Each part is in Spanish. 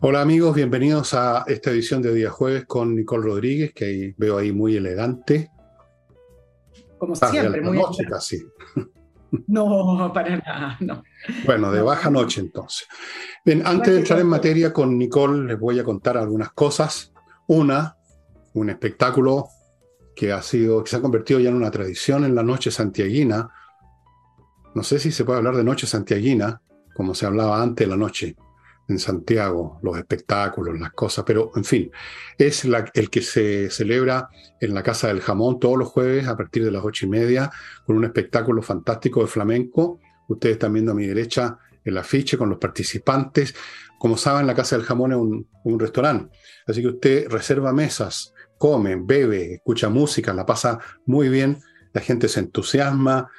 Hola amigos, bienvenidos a esta edición de Día Jueves con Nicole Rodríguez, que veo ahí muy elegante. Como siempre, muy noche casi. No, para nada, no. Bueno, de baja noche entonces. Bien, antes de entrar en materia con Nicole, les voy a contar algunas cosas. Una, un espectáculo que ha sido, que se ha convertido ya en una tradición en la noche santiaguina. No sé si se puede hablar de noche santiaguina, como se hablaba antes de la noche en Santiago, los espectáculos, las cosas, pero en fin, es el que se celebra en la Casa del Jamón todos los jueves a partir de las ocho y media, con un espectáculo fantástico de flamenco. Ustedes están viendo a mi derecha el afiche con los participantes. Como saben, la Casa del Jamón es un, un restaurante, así que usted reserva mesas, come, bebe, escucha música, la pasa muy bien, la gente se entusiasma,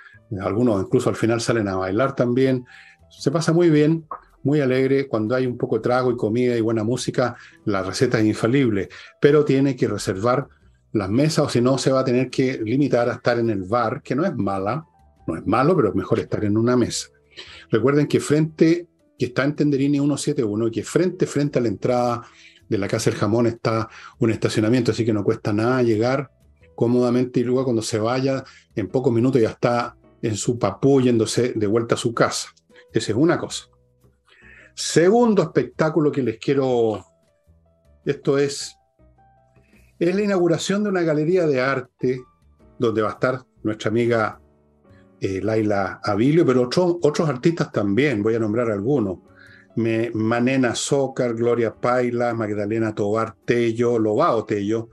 algunos incluso al final salen a bailar también, se pasa muy bien muy alegre. Cuando hay un poco de trago y comida y buena música, la receta es infalible, pero tiene que reservar las mesas o si no se va a tener que limitar a estar en el bar, que no es mala, no es malo, pero es mejor estar en una mesa. Recuerden que frente, que está en Tenderini 171 y que frente, frente a la entrada de la Casa del Jamón está un estacionamiento, así que no cuesta nada llegar cómodamente y luego cuando se vaya, en pocos minutos ya está en su papú yéndose de vuelta a su casa. Esa es una cosa. Segundo espectáculo que les quiero, esto es, es la inauguración de una galería de arte donde va a estar nuestra amiga eh, Laila Avilio, pero otros artistas también, voy a nombrar algunos. Manena Zócar, Gloria Paila, Magdalena Tobar Tello, Lobao Tello,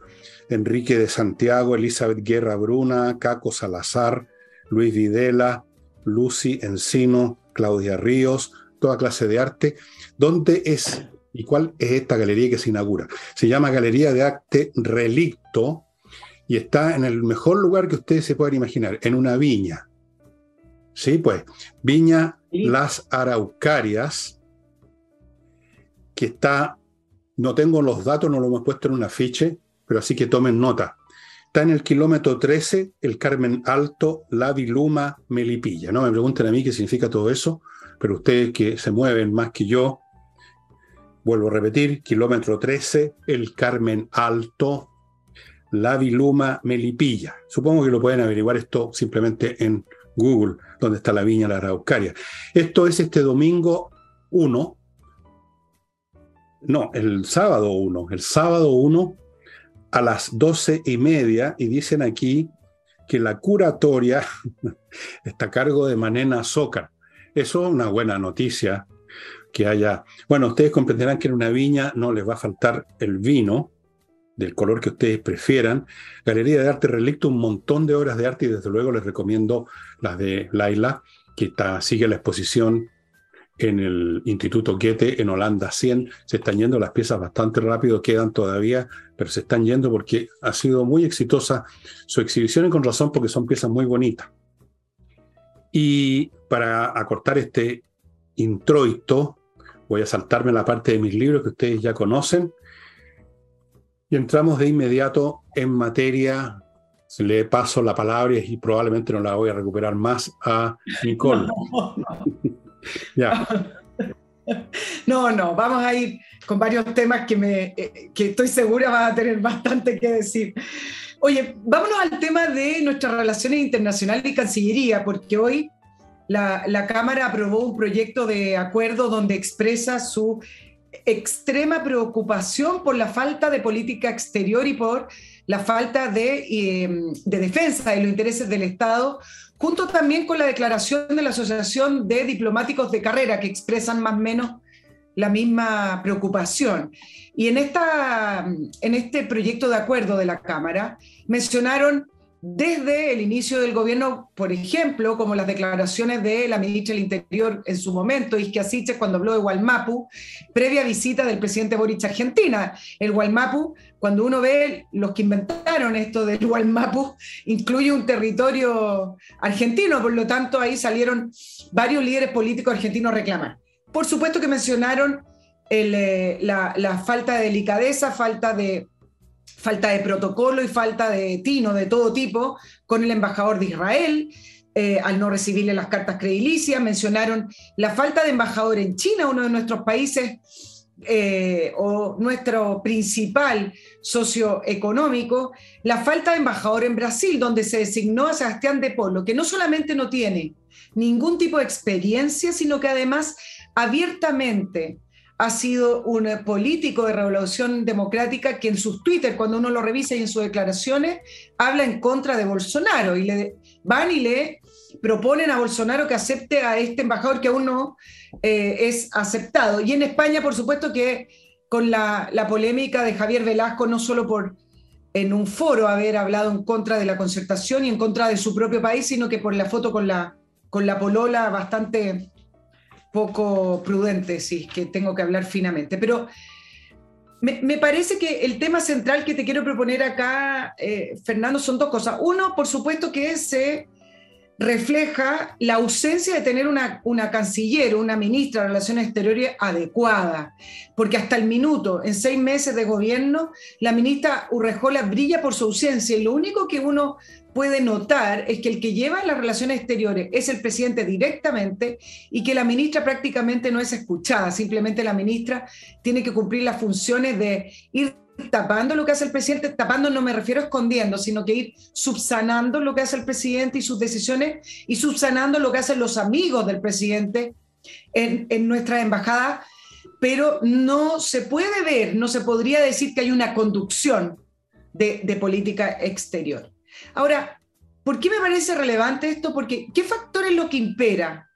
Enrique de Santiago, Elizabeth Guerra Bruna, Caco Salazar, Luis Videla, Lucy Encino, Claudia Ríos, toda clase de arte. ¿Dónde es y cuál es esta galería que se inaugura? Se llama Galería de Arte Relicto y está en el mejor lugar que ustedes se puedan imaginar, en una viña. Sí, pues, Viña Las Araucarias, que está, no tengo los datos, no lo hemos puesto en un afiche, pero así que tomen nota. Está en el kilómetro 13, el Carmen Alto, La Viluma, Melipilla. No me pregunten a mí qué significa todo eso, pero ustedes que se mueven más que yo, vuelvo a repetir, kilómetro 13, el Carmen Alto, la Viluma Melipilla. Supongo que lo pueden averiguar esto simplemente en Google, donde está la viña La Araucaria. Esto es este domingo 1, no, el sábado 1, el sábado 1 a las doce y media, y dicen aquí que la curatoria está a cargo de Manena Zócar. Eso es una buena noticia que haya. Bueno, ustedes comprenderán que en una viña no les va a faltar el vino del color que ustedes prefieran. Galería de Arte Relicto, un montón de obras de arte y desde luego les recomiendo las de Laila, que sigue la exposición en el Instituto Goethe en Holanda 100. Se están yendo las piezas bastante rápido, quedan todavía, pero se están yendo porque ha sido muy exitosa su exhibición y con razón porque son piezas muy bonitas. Y para acortar este introito, voy a saltarme la parte de mis libros que ustedes ya conocen. Y entramos de inmediato en materia. Le paso la palabra y probablemente no la voy a recuperar más a Nicole. No, no, vamos a ir con varios temas que, me, eh, que estoy segura va a tener bastante que decir. Oye, vámonos al tema de nuestras relaciones internacionales y Cancillería, porque hoy la, Cámara aprobó un proyecto de acuerdo donde expresa su extrema preocupación por la falta de política exterior y por la falta de, em, de, defensa de los intereses del Estado, junto también con la declaración de la Asociación de Diplomáticos de Carrera, que expresan más o menos la misma preocupación. Y en, esta, en este proyecto de acuerdo de la Cámara mencionaron desde el inicio del gobierno, por ejemplo, como las declaraciones de la ministra del Interior en su momento, Isquia cuando habló de Gualmapu, previa visita del presidente Boric a Argentina. El Gualmapu, cuando uno ve los que inventaron esto del Gualmapu, incluye un territorio argentino, por lo tanto ahí salieron varios líderes políticos argentinos a reclamar. Por supuesto que mencionaron eh, la, la falta de delicadeza, falta de falta de protocolo y falta de tino de todo tipo con el embajador de Israel. Eh, al no recibirle las cartas credilicias, mencionaron la falta de embajador en China, uno de nuestros países eh, o nuestro principal socioeconómico, la falta de embajador en Brasil, donde se designó a Sebastián de Polo, que no solamente no tiene ningún tipo de experiencia, sino que además abiertamente ha sido un político de revolución democrática que en sus Twitter, cuando uno lo revisa y en sus declaraciones, habla en contra de Bolsonaro y le van y le proponen a Bolsonaro que acepte a este embajador que aún no eh, es aceptado. Y en España, por supuesto que con la, polémica de Javier Velasco, no solo por en un foro haber hablado en contra de la concertación y en contra de su propio país, sino que por la foto con la, con la polola bastante poco prudente, sí, que tengo que hablar finamente. Pero me, parece que el tema central que te quiero proponer acá, eh, Fernando, son dos cosas. Uno, por supuesto, que se refleja la ausencia de tener una, una canciller, una ministra de Relaciones Exteriores adecuada, porque hasta el minuto, en seis meses de gobierno, la ministra Urrejola brilla por su ausencia y lo único que uno puede notar es que el que lleva las relaciones exteriores es el presidente directamente y que la ministra prácticamente no es escuchada, simplemente la ministra tiene que cumplir las funciones de ir tapando lo que hace el presidente, tapando no me refiero a escondiendo, sino que ir subsanando lo que hace el presidente y sus decisiones y subsanando lo que hacen los amigos del presidente en, en nuestra embajada, pero no se puede ver, no se podría decir que hay una conducción de, de política exterior. Ahora, ¿por qué me parece relevante esto? Porque ¿qué factor es lo que impera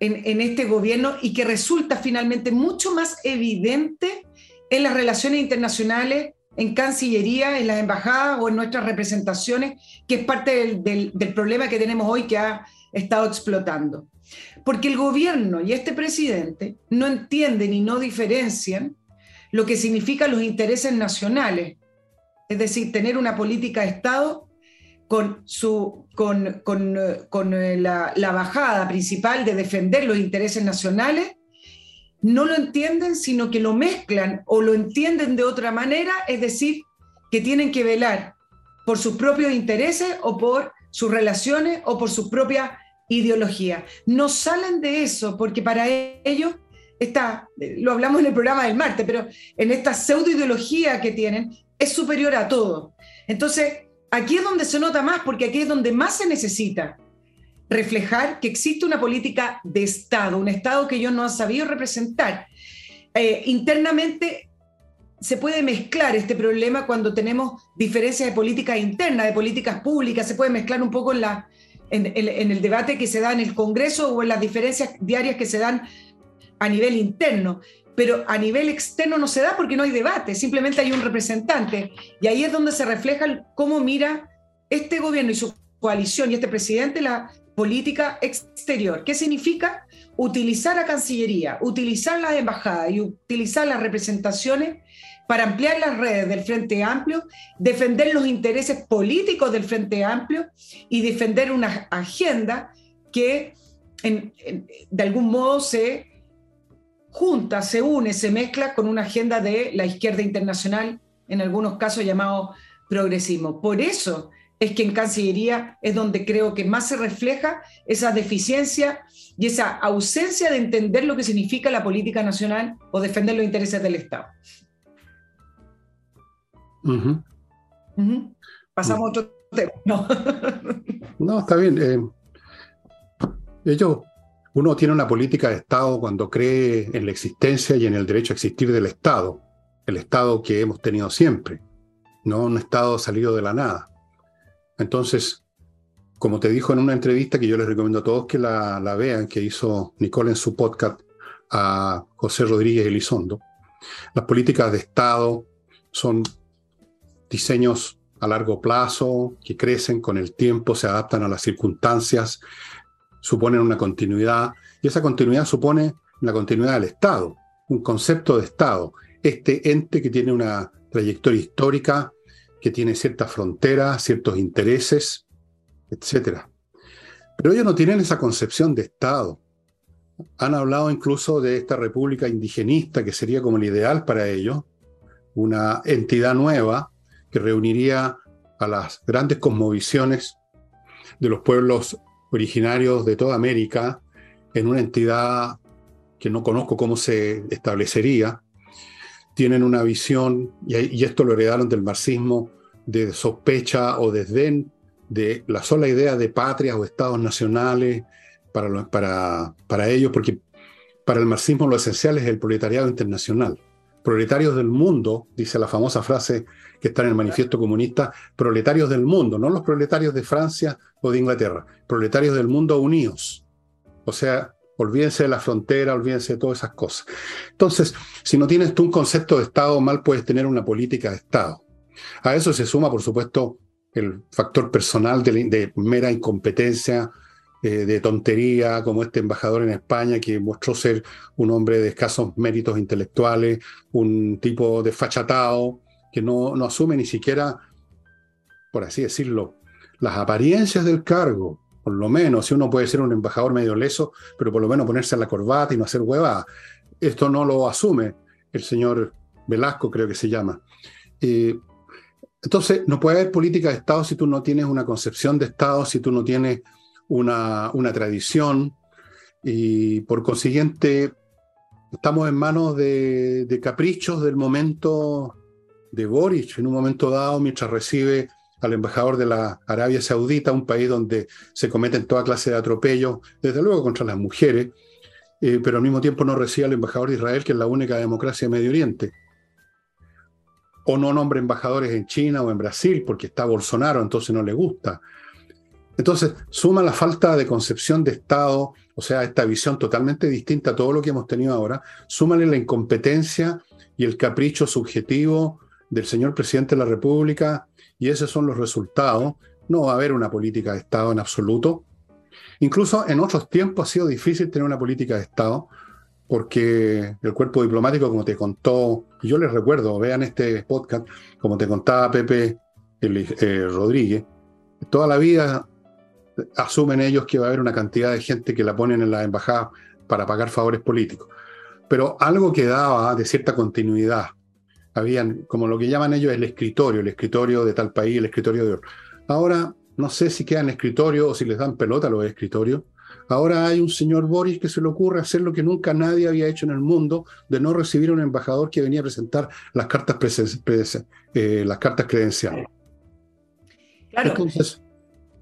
en, este gobierno y que resulta finalmente mucho más evidente en las relaciones internacionales, en Cancillería, en las embajadas o en nuestras representaciones, que es parte del, problema que tenemos hoy que ha estado explotando? Porque el gobierno y este presidente no entienden y no diferencian lo que significan los intereses nacionales, es decir, tener una política de Estado con, su, con, con, eh, la, la, bajada principal de defender los intereses nacionales, no lo entienden, sino que lo mezclan o lo entienden de otra manera, es decir, que tienen que velar por sus propios intereses o por sus relaciones o por su propia ideología. No salen de eso porque para ellos está, lo hablamos en el programa del martes, pero en esta pseudo ideología que tienen es superior a todo. Entonces, aquí es donde se nota más, porque aquí es donde más se necesita reflejar que existe una política de Estado, un Estado que ellos no han sabido representar. Eh, internamente se puede mezclar este problema cuando tenemos diferencias de política interna, de políticas públicas, se puede mezclar un poco en, la, en el debate que se da en el Congreso o en las diferencias diarias que se dan a nivel interno pero a nivel externo no se da porque no hay debate, simplemente hay un representante. Y ahí es donde se refleja cómo mira este gobierno y su coalición y este presidente la política exterior. ¿Qué significa? Utilizar a Cancillería, utilizar las embajadas y utilizar las representaciones para ampliar las redes del Frente Amplio, defender los intereses políticos del Frente Amplio y defender una agenda que de algún modo se junta, se une, se mezcla con una agenda de la izquierda internacional, en algunos casos llamado progresismo. Por eso es que en Cancillería es donde creo que más se refleja esa deficiencia y esa ausencia de entender lo que significa la política nacional o defender los intereses del Estado. Pasamos a otro tema. No, no está bien. Eh, ellos uno tiene una política de Estado cuando cree en la existencia y en el derecho a existir del Estado, el Estado que hemos tenido siempre, no un Estado salido de la nada. Entonces, como te dijo en una entrevista que yo les recomiendo a todos que la, vean, que hizo Nicole en su podcast a José Rodríguez Elizondo, las políticas de Estado son diseños a largo plazo, que crecen con el tiempo, se adaptan a las circunstancias, suponen una continuidad y esa continuidad supone la continuidad del Estado, un concepto de Estado, este ente que tiene una trayectoria histórica, que tiene ciertas fronteras, ciertos intereses, etc. Pero ellos no tienen esa concepción de Estado. Han hablado incluso de esta república indigenista, que sería como el ideal para ellos, una entidad nueva que reuniría a las grandes cosmovisiones de los pueblos originarios de toda América en una entidad que no conozco cómo se establecería, tienen una visión, y, esto lo heredaron del marxismo, de sospecha o desdén de la sola idea de patrias o estados nacionales para, para, para ellos, porque para el marxismo lo esencial es el proletariado internacional. Proletarios del mundo, dice la famosa frase que está en el manifiesto comunista, proletarios del mundo, no los proletarios de Francia o de Inglaterra, proletarios del mundo unidos. O sea, olvídense de la frontera, olvídense de todas esas cosas. Entonces, si no tienes tú un concepto de Estado, mal puedes tener una política de Estado. A eso se suma, por supuesto, el factor personal de, mera incompetencia, eh, de tontería, como este embajador en España que mostró ser un hombre de escasos méritos intelectuales, un tipo desfachatado, que no, no asume ni siquiera, por así decirlo, las apariencias del cargo. Lo menos, si uno puede ser un embajador medio leso, pero por lo menos ponerse la corbata y no hacer hueva. Esto no lo asume el señor Velasco, creo que se llama. Eh, entonces, no puede haber política de Estado si tú no tienes una concepción de Estado, si tú no tienes una, una tradición, y por consiguiente, estamos en manos de, de caprichos del momento de Boric en un momento dado mientras recibe al embajador de la Arabia Saudita, un país donde se cometen toda clase de atropellos, desde luego contra las mujeres, eh, pero al mismo tiempo no recibe al embajador de Israel, que es la única democracia de Medio Oriente. O no nombra embajadores en China o en Brasil, porque está Bolsonaro, entonces no le gusta. Entonces, suma la falta de concepción de Estado, o sea, esta visión totalmente distinta a todo lo que hemos tenido ahora, súmale la incompetencia y el capricho subjetivo del señor presidente de la República y esos son los resultados. No va a haber una política de Estado en absoluto. Incluso en otros tiempos ha sido difícil tener una política de Estado porque el cuerpo diplomático, como te contó, yo les recuerdo, vean este podcast, como te contaba Pepe eh, Rodríguez, toda la vida asumen ellos que va a haber una cantidad de gente que la ponen en la embajada para pagar favores políticos. Pero algo que daba de cierta continuidad habían, como lo que llaman ellos, el escritorio, el escritorio de tal país, el escritorio de otro. Ahora, no sé si quedan escritorio o si les dan pelota a los escritorios. Ahora hay un señor Boris que se le ocurre hacer lo que nunca nadie había hecho en el mundo, de no recibir a un embajador que venía a presentar las cartas, eh, las cartas credenciales. Entonces,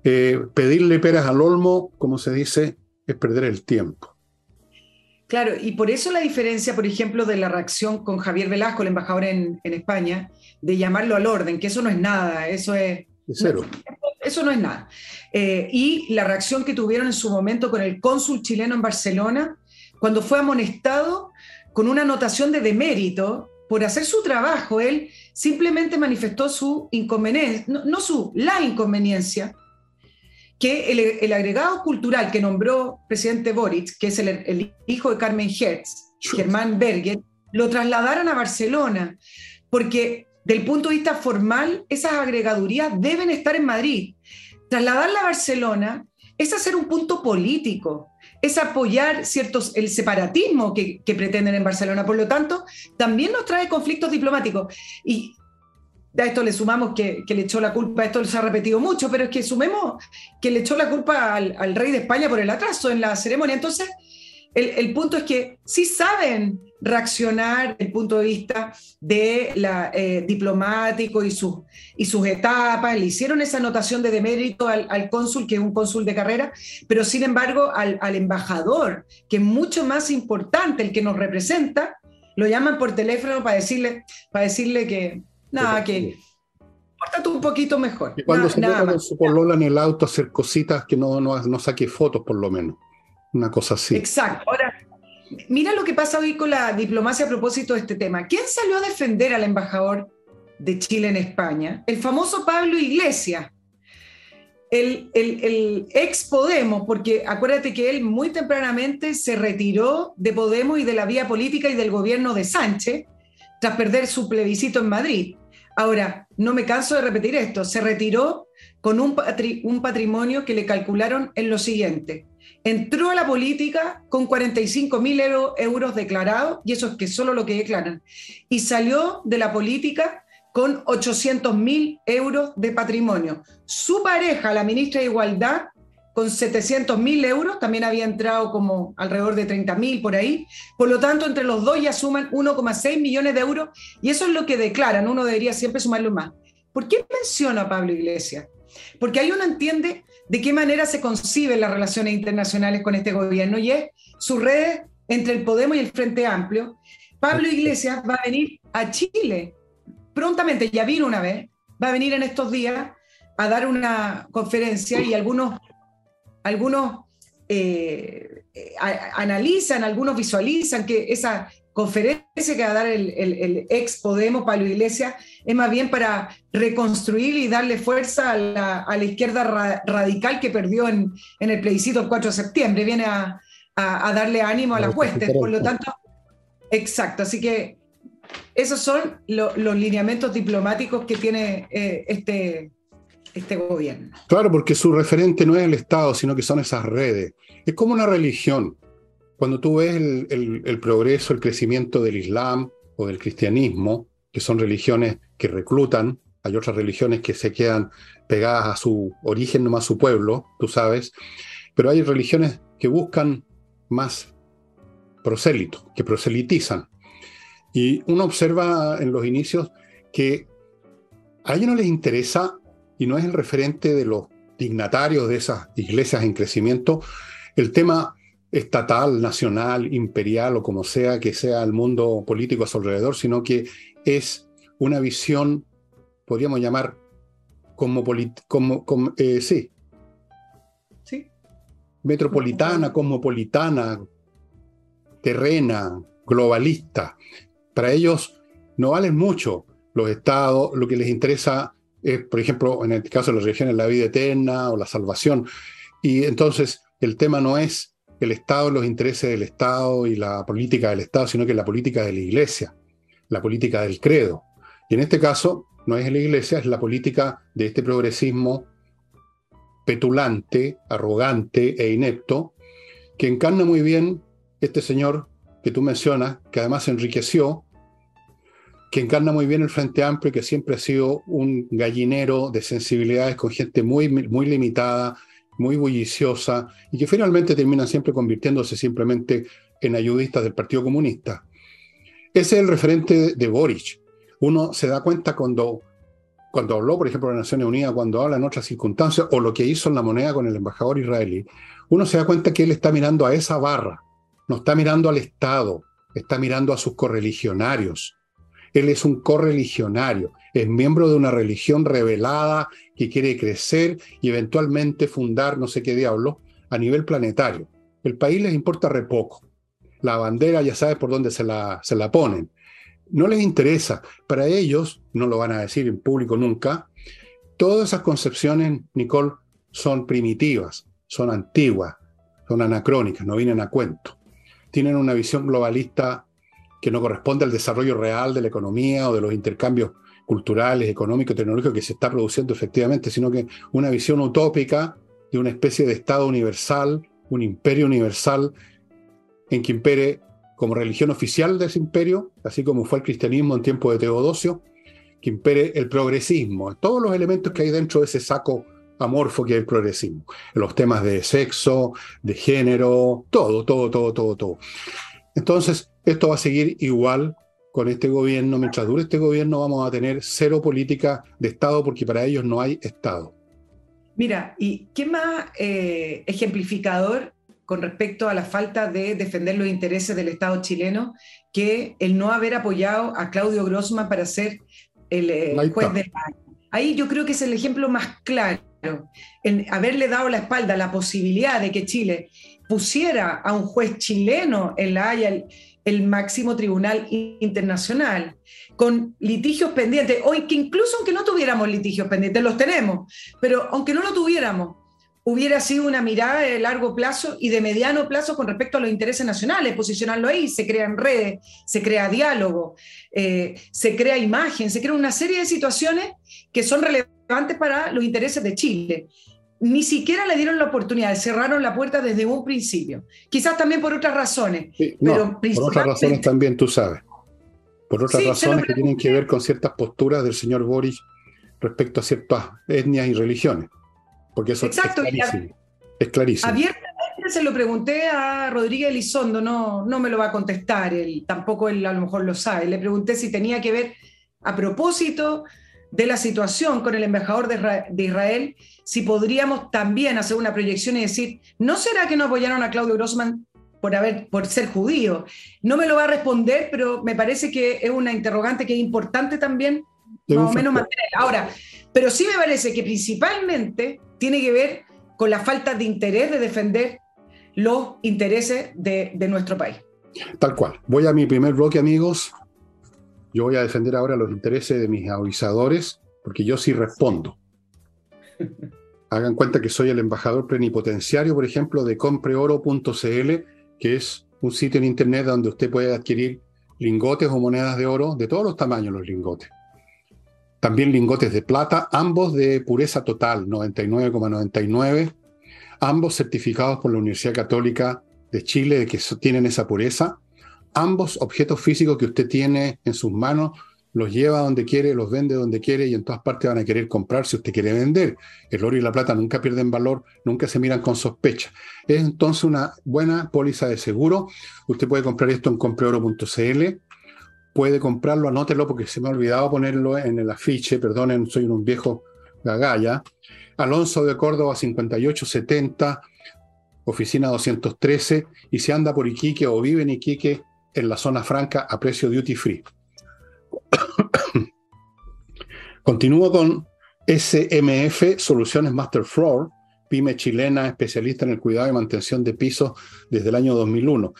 eh, pedirle peras al olmo, como se dice, es perder el tiempo. Claro, y por eso la diferencia, por ejemplo, de la reacción con Javier Velasco, el embajador en, España, de llamarlo al orden, que eso no es nada, eso es... cero. eso no es nada. Eh, y la reacción que tuvieron en su momento con el cónsul chileno en Barcelona, cuando fue amonestado con una anotación de demérito por hacer su trabajo, él simplemente manifestó su inconveniencia, no su, la inconveniencia que el, agregado cultural que nombró presidente Boric, que es el, hijo de Carmen Hertz, Germán Berger, lo trasladaron a Barcelona, porque del punto de vista formal, esas agregadurías deben estar en Madrid. Trasladarla a Barcelona es hacer un punto político, es apoyar ciertos, el separatismo que, que, pretenden en Barcelona. Por lo tanto, también nos trae conflictos diplomáticos. Y a esto le sumamos que, le echó la culpa, esto se ha repetido mucho, pero es que sumemos que le echó la culpa al, rey de España por el atraso en la ceremonia. Entonces, el, punto es que sí saben reaccionar el punto de vista de la, eh, diplomático y, sus y sus etapas, le hicieron esa anotación de demérito al, cónsul, que es un cónsul de carrera, pero sin embargo al, al embajador, que es mucho más importante, el que nos representa, lo llaman por teléfono para decirle, para decirle que, Nada, que pórtate un poquito mejor. Y cuando se meta con su polola en el auto hacer cositas que no, no, no saque fotos, por lo menos. Una cosa así. Exacto. Ahora, mira lo que pasa hoy con la diplomacia a propósito de este tema. ¿Quién salió a defender al embajador de Chile en España? El famoso Pablo Iglesias. El, el, el, ex Podemos, porque acuérdate que él muy tempranamente se retiró de Podemos y de la vía política y del gobierno de Sánchez tras perder su plebiscito en Madrid. Ahora, no me canso de repetir esto, se retiró con un, patrimonio que le calcularon en lo siguiente. Entró a la política con 45 mil euros declarados, y eso es que solo lo que declaran, y salió de la política con 800 mil euros de patrimonio. Su pareja, la ministra de Igualdad, con 700 mil euros, también había entrado como alrededor de 30 mil por ahí. Por lo tanto, entre los dos ya suman 1,6 millones de euros y eso es lo que declaran. Uno debería siempre sumarlo más. ¿Por qué menciona a Pablo Iglesias? Porque ahí uno entiende de qué manera se conciben las relaciones internacionales con este gobierno y es su red entre el Podemos y el Frente Amplio. Pablo Iglesias va a venir a Chile prontamente, ya vino una vez, va a venir en estos días a dar una conferencia y algunos, algunos eh, analizan, algunos visualizan que esa conferencia que va a dar el, ex Podemos, Pablo Iglesias, es más bien para reconstruir y darle fuerza a la, izquierda radical que perdió en, el plebiscito el 4 de septiembre. Viene a, darle ánimo a las huestes. Por lo tanto, exacto. Así que esos son los lineamientos diplomáticos que tiene eh, este, este gobierno. Claro, porque su referente no es el Estado, sino que son esas redes. Es como una religión cuando tú ves el, progreso, el crecimiento del Islam o del cristianismo, que son religiones que reclutan, hay otras religiones que se quedan pegadas a su origen, no más su pueblo, tú sabes, pero hay religiones que buscan más prosélito, que proselitizan. Y uno observa en los inicios que a ellos no les interesa, y no es el referente de los dignatarios de esas iglesias en crecimiento, el tema estatal, nacional, imperial o como sea que sea el mundo político a su alrededor, sino que es una visión, podríamos llamar como, como, eh, sí. Sí. Metropolitana, cosmopolitana, terrena, globalista. Para ellos no valen mucho los estados, lo que les interesa es, por ejemplo, en el caso de las religiones, la vida eterna o la salvación. Y entonces el tema no es el Estado, los intereses del Estado y la política del Estado, sino que la política de la Iglesia, la política del credo. Y en este caso, no es la Iglesia, es la política de este progresismo petulante, arrogante e inepto, que encarna muy bien este señor que tú mencionas, que además enriqueció, que encarna muy bien el Frente Amplio, que siempre ha sido un gallinero de sensibilidades con gente muy, muy limitada, muy bulliciosa y que finalmente termina siempre convirtiéndose simplemente en ayudistas del Partido Comunista. Ese es el referente de Boric. Uno se da cuenta cuando, cuando habló, por ejemplo, de las Naciones Unidas, cuando habla en otras circunstancias, o lo que hizo en la moneda con el embajador israelí, uno se da cuenta que él está mirando a esa barra, no está mirando al Estado, está mirando a sus correligionarios. Él es un correligionario, es miembro de una religión revelada que quiere crecer y eventualmente fundar no sé qué diablo a nivel planetario. El país les importa re poco. La bandera ya sabes por dónde se la, se la ponen. No les interesa. Para ellos, no lo van a decir en público nunca, todas esas concepciones, Nicole, son primitivas, son antiguas, son anacrónicas, no vienen a cuento. Tienen una visión globalista que no corresponde al desarrollo real de la economía o de los intercambios culturales, económicos, tecnológicos que se está produciendo efectivamente, sino que una visión utópica de una especie de Estado universal, un imperio universal, en que impere como religión oficial de ese imperio, así como fue el cristianismo en tiempo de Teodosio, que impere el progresismo, todos los elementos que hay dentro de ese saco amorfo que es el progresismo, los temas de sexo, de género, todo, todo, todo, todo, todo. Entonces, esto va a seguir igual con este gobierno, mientras dure este gobierno, vamos a tener cero política de Estado porque para ellos no hay Estado. Mira, ¿y qué más eh, ejemplificador con respecto a la falta de defender los intereses del Estado chileno que el no haber apoyado a Claudio Grossman para ser el eh, juez del año? Ahí yo creo que es el ejemplo más claro, en haberle dado la espalda a la posibilidad de que Chile pusiera a un juez chileno en la Haya el máximo tribunal internacional, con litigios pendientes, o que incluso aunque no tuviéramos litigios pendientes, los tenemos, pero aunque no lo tuviéramos, hubiera sido una mirada de largo plazo y de mediano plazo con respecto a los intereses nacionales, posicionarlo ahí, se crean redes, se crea diálogo, eh, se crea imagen, se crea una serie de situaciones que son relevantes para los intereses de Chile ni siquiera le dieron la oportunidad, cerraron la puerta desde un principio. Quizás también por otras razones. pero por otras razones también, tú sabes. por otras razones que tienen que ver con ciertas posturas del señor Boris respecto a ciertas etnias y religiones. Porque eso Exacto, es clarísimo. Es clarísimo. Abiertamente se lo pregunté a Rodríguez Elizondo, no, no me lo va a contestar, él, tampoco él a lo mejor lo sabe. Le pregunté si tenía que ver a propósito de la situación con el embajador de Israel, si podríamos también hacer una proyección y decir, ¿no será que no apoyaron a Claudio Grossman por, haber, por ser judío? No me lo va a responder, pero me parece que es una interrogante que es importante también, más o menos mantener. Ahora, pero sí me parece que principalmente tiene que ver con la falta de interés de defender los intereses de, de nuestro país. Tal cual. Voy a mi primer bloque, amigos. Yo voy a defender ahora los intereses de mis avisadores, porque yo sí respondo. Hagan cuenta que soy el embajador plenipotenciario, por ejemplo, de compreoro.cl, que es un sitio en internet donde usted puede adquirir lingotes o monedas de oro de todos los tamaños, los lingotes. También lingotes de plata, ambos de pureza total, 99,99, ambos certificados por la Universidad Católica de Chile de que tienen esa pureza ambos objetos físicos que usted tiene en sus manos, los lleva donde quiere, los vende donde quiere y en todas partes van a querer comprar si usted quiere vender. El oro y la plata nunca pierden valor, nunca se miran con sospecha. Es entonces una buena póliza de seguro. Usted puede comprar esto en compreoro.cl. Puede comprarlo, anótelo porque se me ha olvidado ponerlo en el afiche, perdonen, soy un viejo gagalla. Alonso de Córdoba 5870, oficina 213, y si anda por Iquique o vive en Iquique, en la zona franca a precio duty free. Continúo con SMF, Soluciones Master Floor, pyme chilena especialista en el cuidado y mantención de pisos desde el año 2001.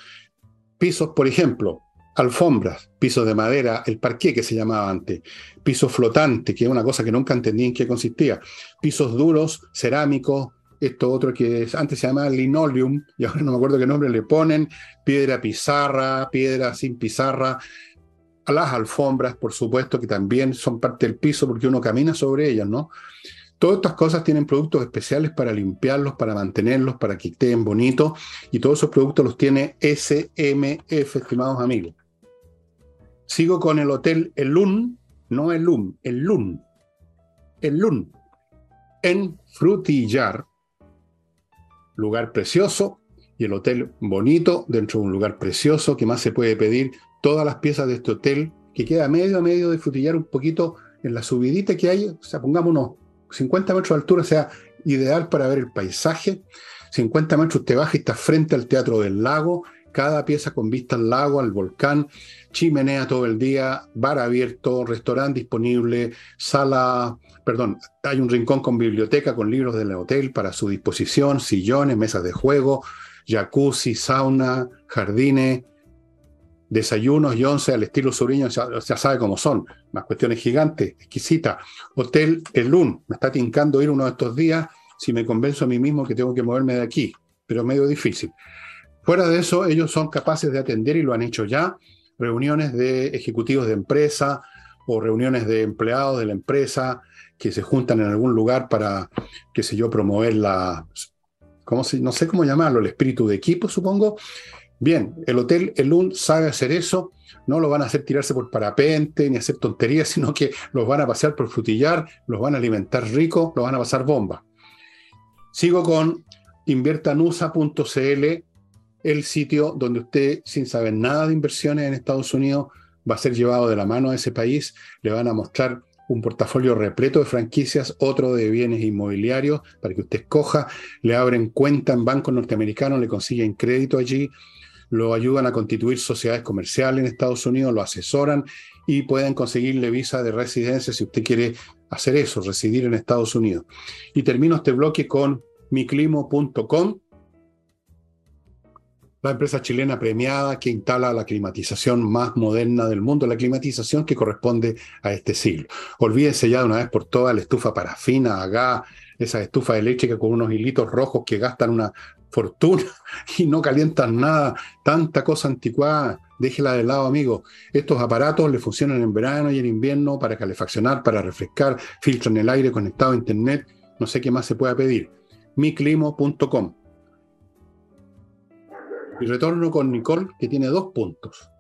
Pisos, por ejemplo, alfombras, pisos de madera, el parqué que se llamaba antes, piso flotante, que es una cosa que nunca entendí en qué consistía, pisos duros, cerámicos, esto otro que antes se llamaba linoleum, y ahora no me acuerdo qué nombre le ponen, piedra pizarra, piedra sin pizarra, las alfombras, por supuesto, que también son parte del piso porque uno camina sobre ellas, ¿no? Todas estas cosas tienen productos especiales para limpiarlos, para mantenerlos, para que estén bonitos, y todos esos productos los tiene SMF, estimados amigos. Sigo con el hotel El Lun, no El Lun, El Lun, El Lun, en Frutillar, lugar precioso y el hotel bonito dentro de un lugar precioso. que más se puede pedir? Todas las piezas de este hotel que queda medio a medio de frutillar un poquito en la subidita que hay, o sea, pongamos unos 50 metros de altura, sea, ideal para ver el paisaje. 50 metros te baja y estás frente al Teatro del Lago, cada pieza con vista al lago, al volcán, chimenea todo el día, bar abierto, restaurante disponible, sala perdón, hay un rincón con biblioteca, con libros del hotel para su disposición, sillones, mesas de juego, jacuzzi, sauna, jardines, desayunos y once al estilo sureño, ya, sabe cómo son, más cuestiones gigantes, exquisitas. Hotel El Lun, me está tincando ir uno de estos días si me convenzo a mí mismo que tengo que moverme de aquí, pero medio difícil. Fuera de eso, ellos son capaces de atender y lo han hecho ya, reuniones de ejecutivos de empresa o reuniones de empleados de la empresa, que se juntan en algún lugar para, qué sé yo, promover la, ¿cómo se, no sé cómo llamarlo, el espíritu de equipo, supongo. Bien, el Hotel Elun sabe hacer eso, no lo van a hacer tirarse por parapente ni hacer tonterías, sino que los van a pasear por frutillar, los van a alimentar rico, los van a pasar bomba. Sigo con inviertanusa.cl, el sitio donde usted, sin saber nada de inversiones en Estados Unidos, va a ser llevado de la mano a ese país, le van a mostrar un portafolio repleto de franquicias, otro de bienes inmobiliarios para que usted escoja, le abren cuenta en bancos norteamericanos, le consiguen crédito allí, lo ayudan a constituir sociedades comerciales en Estados Unidos, lo asesoran y pueden conseguirle visa de residencia si usted quiere hacer eso, residir en Estados Unidos. Y termino este bloque con miclimo.com, la empresa chilena premiada que instala la climatización más moderna del mundo, la climatización que corresponde a este siglo. Olvídense ya de una vez por todas la estufa parafina, gas, esa estufa eléctrica con unos hilitos rojos que gastan una fortuna y no calientan nada, tanta cosa anticuada, déjela de lado, amigo. Estos aparatos le funcionan en verano y en invierno para calefaccionar, para refrescar, filtran el aire conectado a internet, no sé qué más se pueda pedir. miclimo.com y retorno con Nicole, que tiene dos puntos.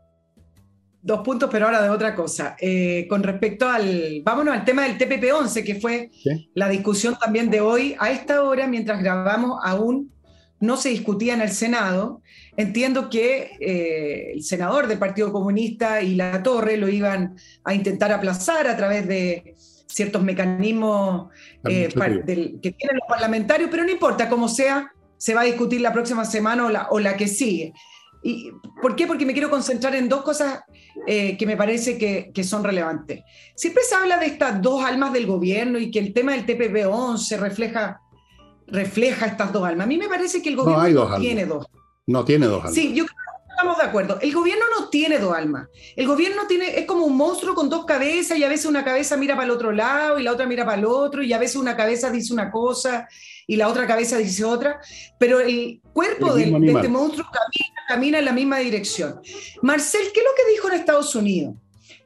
dos puntos, pero ahora de otra cosa. Eh, con respecto al, vámonos al tema del TPP-11, que fue la discusión también de hoy. A esta hora, mientras grabamos, aún no se discutía en el Senado. Entiendo que eh, el senador del Partido Comunista y la Torre lo iban a intentar aplazar a través de ciertos mecanismos eh, que tienen los parlamentarios, pero no importa, como sea, se va a discutir la próxima semana o la, o la que sigue. ¿Y ¿Por qué? Porque me quiero concentrar en dos cosas eh, que me parece que, que, son relevantes. Siempre se habla de estas dos almas del gobierno y que el tema del TPP-11 refleja, refleja estas dos almas. A mí me parece que el gobierno no, tiene dos. No tiene dos almas. Sí, yo creo estamos de acuerdo. El gobierno no tiene dos almas. El gobierno tiene, es como un monstruo con dos cabezas y a veces una cabeza mira para el otro lado y la otra mira para el otro y a veces una cabeza dice una cosa y la otra cabeza dice otra, pero el cuerpo de, este monstruo camina, en la misma dirección. Marcel, ¿qué es lo que dijo en Estados Unidos?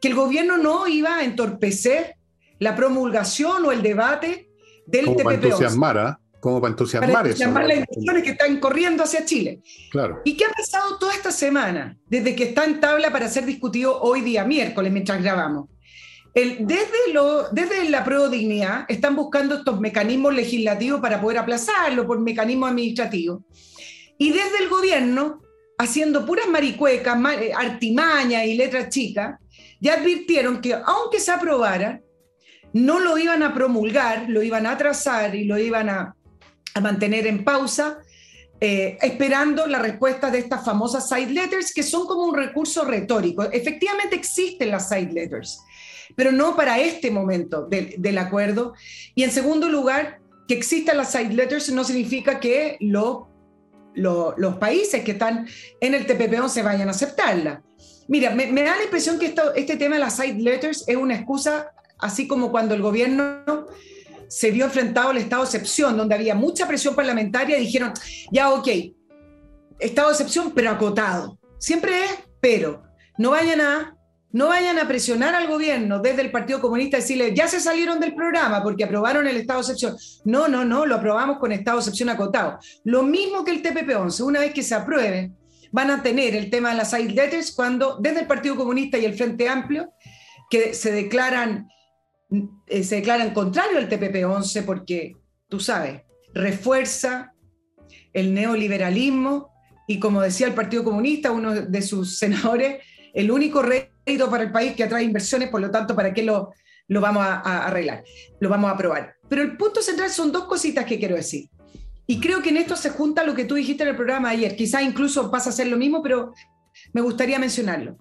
Que el gobierno no iba a entorpecer la promulgación o el debate del Como para entusiasmar, para entusiasmar, las que están corriendo hacia Chile. Claro. ¿Y qué ha pasado toda esta semana, desde que está en tabla para ser discutido hoy día miércoles, mientras grabamos? desde, lo, desde la prueba dignidad están buscando estos mecanismos legislativos para poder aplazarlo por mecanismos administrativos. Y desde el gobierno, haciendo puras maricuecas, eh, artimañas y letras chicas, ya advirtieron que aunque se aprobara, no lo iban a promulgar, lo iban a atrasar y lo iban a, mantener en pausa, eh, esperando la respuesta de estas famosas side letters, que son como un recurso retórico. Efectivamente existen las side letters pero no para este momento del acuerdo. Y en segundo lugar, que existan las side letters no significa que los países que están en el TPP-11 vayan a aceptarla. Mira, me, da la impresión que este tema de las side letters es una excusa, así como cuando el gobierno se vio enfrentado al estado de excepción, donde había mucha presión parlamentaria, y dijeron, ya, ok, estado de excepción, pero acotado. Siempre es, pero no vayan a no vayan a presionar al gobierno desde el Partido Comunista y decirle, ya se salieron del programa porque aprobaron el estado de excepción. No, no, no, lo aprobamos con estado de excepción acotado. Lo mismo que el TPP-11, una vez que se apruebe, van a tener el tema de las side letters cuando desde el Partido Comunista y el Frente Amplio, que se declaran, eh, se declaran contrario al TPP-11 porque, tú sabes, refuerza el neoliberalismo y como decía el Partido Comunista, uno de sus senadores, el único rey para el país que atrae inversiones, por lo tanto, ¿para qué lo, lo vamos a, arreglar? Lo vamos a aprobar. Pero el punto central son dos cositas que quiero decir. Y creo que en esto se junta lo que tú dijiste en el programa ayer. Quizás incluso pasa a ser lo mismo, pero me gustaría mencionarlo.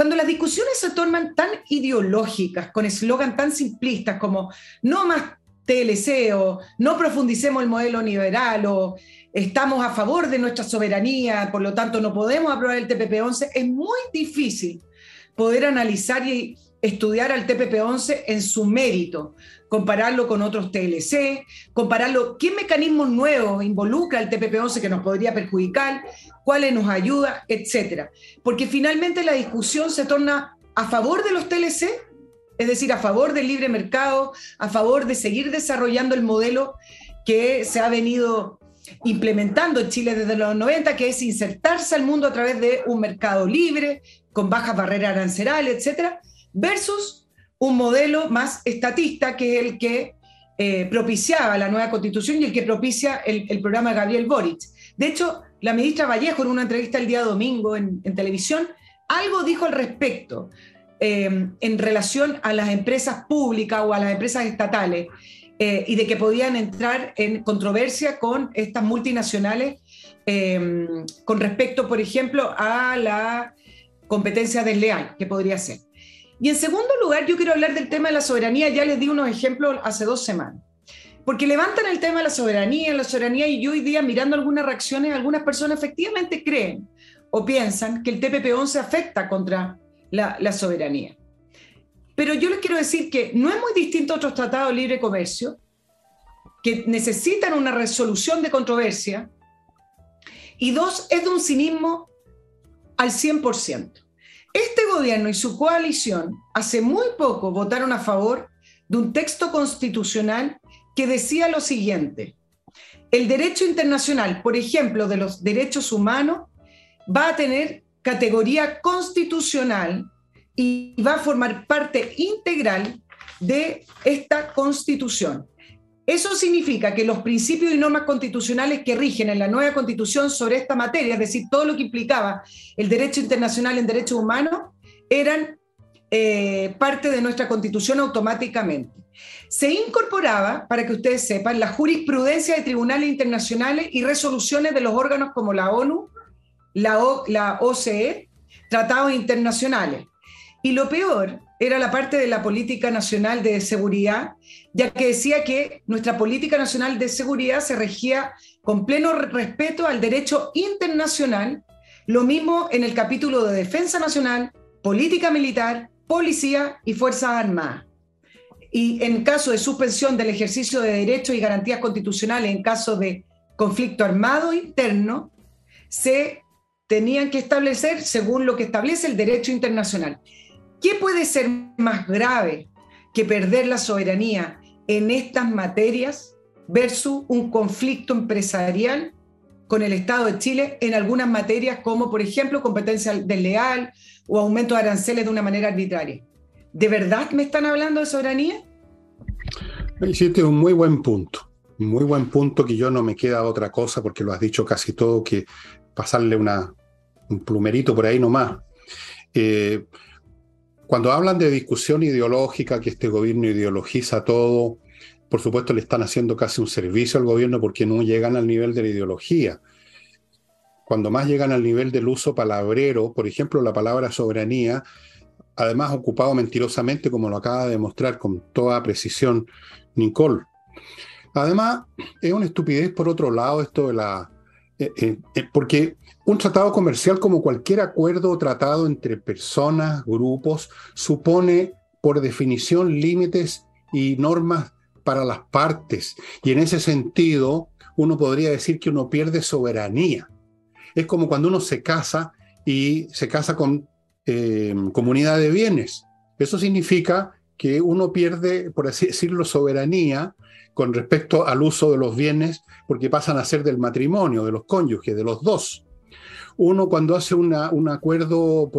Cuando las discusiones se tornan tan ideológicas, con eslogan tan simplistas como no más TLC o no profundicemos el modelo liberal o estamos a favor de nuestra soberanía, por lo tanto no podemos aprobar el TPP-11, es muy difícil poder analizar y estudiar al TPP-11 en su mérito, compararlo con otros TLC, compararlo, qué mecanismos nuevos involucra el TPP-11 que nos podría perjudicar, cuáles nos ayuda, etcétera. Porque finalmente la discusión se torna a favor de los TLC, es decir, a favor del libre mercado, a favor de seguir desarrollando el modelo que se ha venido implementando en Chile desde los 90, que es insertarse al mundo a través de un mercado libre, con bajas barreras arancelarias, etcétera, versus un modelo más estatista, que el que eh, propiciaba la nueva constitución y el que propicia el, programa de Gabriel Boric. De hecho, la ministra Vallejo, en una entrevista el día domingo en, televisión, algo dijo al respecto eh, en relación a las empresas públicas o a las empresas estatales eh, y de que podían entrar en controversia con estas multinacionales con respecto, por ejemplo, a la competencia desleal que podría ser. Y en segundo lugar, yo quiero hablar del tema de la soberanía. Ya les di unos ejemplos hace dos semanas. Porque levantan el tema de la soberanía, la soberanía, y yo hoy día mirando algunas reacciones, algunas personas efectivamente creen o piensan que el TPP-11 afecta contra la, la soberanía. Pero yo les quiero decir que no es muy distinto a otros tratados de libre comercio, que necesitan una resolución de controversia, y dos, es de un cinismo al 100%. Este gobierno y su coalición hace muy poco votaron a favor de un texto constitucional que decía lo siguiente, el derecho internacional, por ejemplo, de los derechos humanos, va a tener categoría constitucional y va a formar parte integral de esta constitución. Eso significa que los principios y normas constitucionales que rigen en la nueva constitución sobre esta materia, es decir, todo lo que implicaba el derecho internacional en derechos humanos, eran eh, parte de nuestra constitución automáticamente. Se incorporaba, para que ustedes sepan, la jurisprudencia de tribunales internacionales y resoluciones de los órganos como la ONU, la, la OCE, tratados internacionales. Y lo peor era la parte de la política nacional de seguridad, ya que decía que nuestra política nacional de seguridad se regía con pleno respeto al derecho internacional, lo mismo en el capítulo de defensa nacional, política militar, policía y fuerzas armadas. Y en caso de suspensión del ejercicio de derechos y garantías constitucionales en caso de conflicto armado interno, se tenían que establecer según lo que establece el derecho internacional. ¿Qué puede ser más grave que perder la soberanía en estas materias versus un conflicto empresarial con el Estado de Chile en algunas materias como, por ejemplo, competencia desleal o aumento de aranceles de una manera arbitraria? ¿De verdad me están hablando de soberanía? Hiciste un muy buen punto, un muy buen punto que yo no me queda otra cosa porque lo has dicho casi todo que pasarle una, un plumerito por ahí nomás. Eh, cuando hablan de discusión ideológica, que este gobierno ideologiza todo, por supuesto le están haciendo casi un servicio al gobierno porque no llegan al nivel de la ideología. Cuando más llegan al nivel del uso palabrero, por ejemplo, la palabra soberanía, además ocupado mentirosamente, como lo acaba de demostrar con toda precisión Nicole. Además, es una estupidez por otro lado esto de la... Eh, eh, eh, porque un tratado comercial, como cualquier acuerdo o tratado entre personas, grupos, supone por definición límites y normas para las partes. Y en ese sentido, uno podría decir que uno pierde soberanía. Es como cuando uno se casa y se casa con eh, comunidad de bienes. Eso significa que uno pierde, por así decirlo, soberanía con respecto al uso de los bienes, porque pasan a ser del matrimonio, de los cónyuges, de los dos uno cuando hace un acuerdo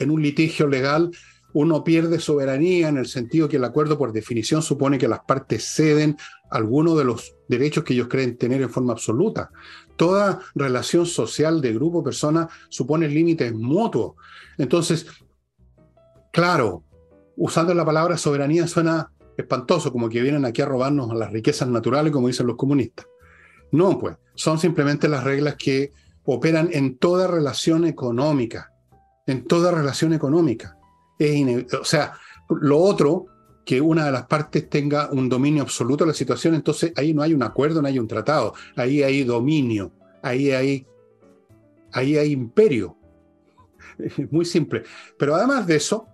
en un litigio legal, uno pierde soberanía en el sentido que el acuerdo por definición supone que las partes ceden algunos de los derechos que ellos creen tener en forma absoluta. Toda relación social de grupo, persona, supone límites mutuos. Entonces, claro, usando la palabra soberanía suena espantoso, como que vienen aquí a robarnos las riquezas naturales, como dicen los comunistas. No, pues, son simplemente las reglas que operan en toda relación económica, en toda relación económica. o sea, lo otro, que una de las partes tenga un dominio absoluto de la situación, entonces ahí no hay un acuerdo, no hay un tratado, ahí hay dominio, ahí hay, ahí hay imperio. Muy simple. Pero además de eso,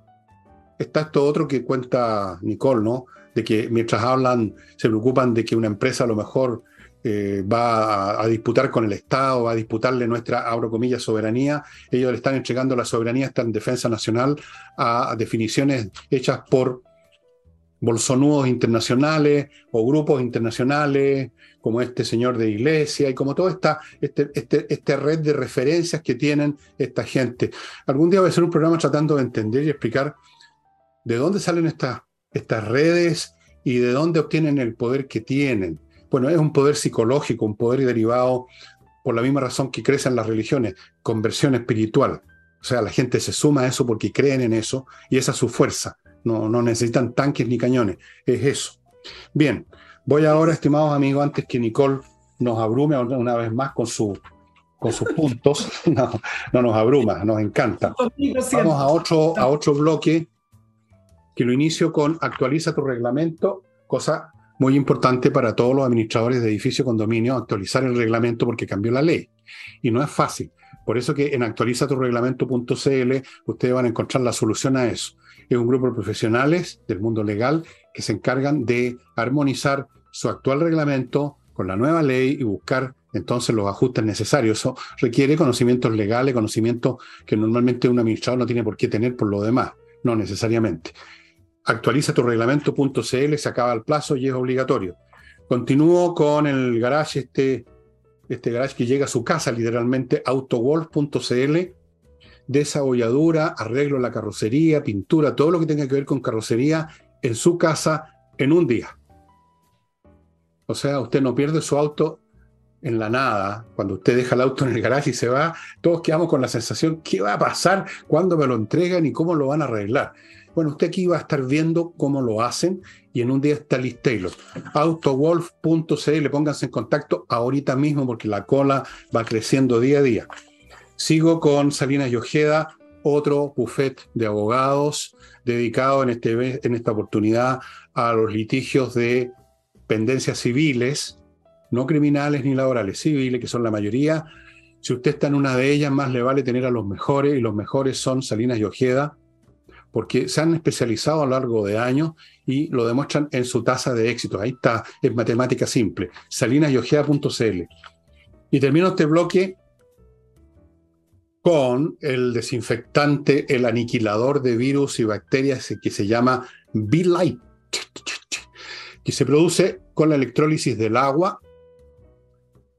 está esto otro que cuenta Nicole, ¿no? De que mientras hablan, se preocupan de que una empresa a lo mejor eh, va a, disputar con el Estado, va a disputarle nuestra, abro comillas, soberanía. Ellos le están entregando la soberanía esta en defensa nacional a, definiciones hechas por bolsonudos internacionales o grupos internacionales, como este señor de iglesia y como toda esta este, este, esta red de referencias que tienen esta gente. Algún día voy a hacer un programa tratando de entender y explicar de dónde salen estas, estas redes y de dónde obtienen el poder que tienen. Bueno, es un poder psicológico, un poder derivado por la misma razón que crecen las religiones, conversión espiritual. O sea, la gente se suma a eso porque creen en eso y esa es su fuerza. No, no necesitan tanques ni cañones, es eso. Bien, voy ahora, estimados amigos, antes que Nicole nos abrume una vez más con, su, con sus puntos, no, no nos abruma, nos encanta. Vamos a otro, a otro bloque que lo inicio con actualiza tu reglamento, cosa muy importante para todos los administradores de edificios condominio actualizar el reglamento porque cambió la ley. Y no es fácil. Por eso que en actualizatureglamento.cl ustedes van a encontrar la solución a eso. Es un grupo de profesionales del mundo legal que se encargan de armonizar su actual reglamento con la nueva ley y buscar entonces los ajustes necesarios. Eso requiere conocimientos legales, conocimientos que normalmente un administrador no tiene por qué tener por lo demás, no necesariamente actualiza tu reglamento.cl, se acaba el plazo y es obligatorio. Continúo con el garage, este, este garage que llega a su casa literalmente, autowolf.cl. desabolladura, arreglo la carrocería, pintura, todo lo que tenga que ver con carrocería en su casa en un día. O sea, usted no pierde su auto en la nada. Cuando usted deja el auto en el garaje y se va, todos quedamos con la sensación, ¿qué va a pasar? ¿Cuándo me lo entregan y cómo lo van a arreglar? Bueno, usted aquí va a estar viendo cómo lo hacen y en un día está Liz Taylor. Autowolf.cl, pónganse en contacto ahorita mismo porque la cola va creciendo día a día. Sigo con Salinas y Ojeda, otro buffet de abogados dedicado en, este, en esta oportunidad a los litigios de pendencias civiles, no criminales ni laborales, civiles, que son la mayoría. Si usted está en una de ellas, más le vale tener a los mejores, y los mejores son Salinas y Ojeda, porque se han especializado a lo largo de años y lo demuestran en su tasa de éxito. Ahí está, es matemática simple, salinasyojeda.cl. Y termino este bloque con el desinfectante, el aniquilador de virus y bacterias que se llama B-Light, que se produce con la electrólisis del agua.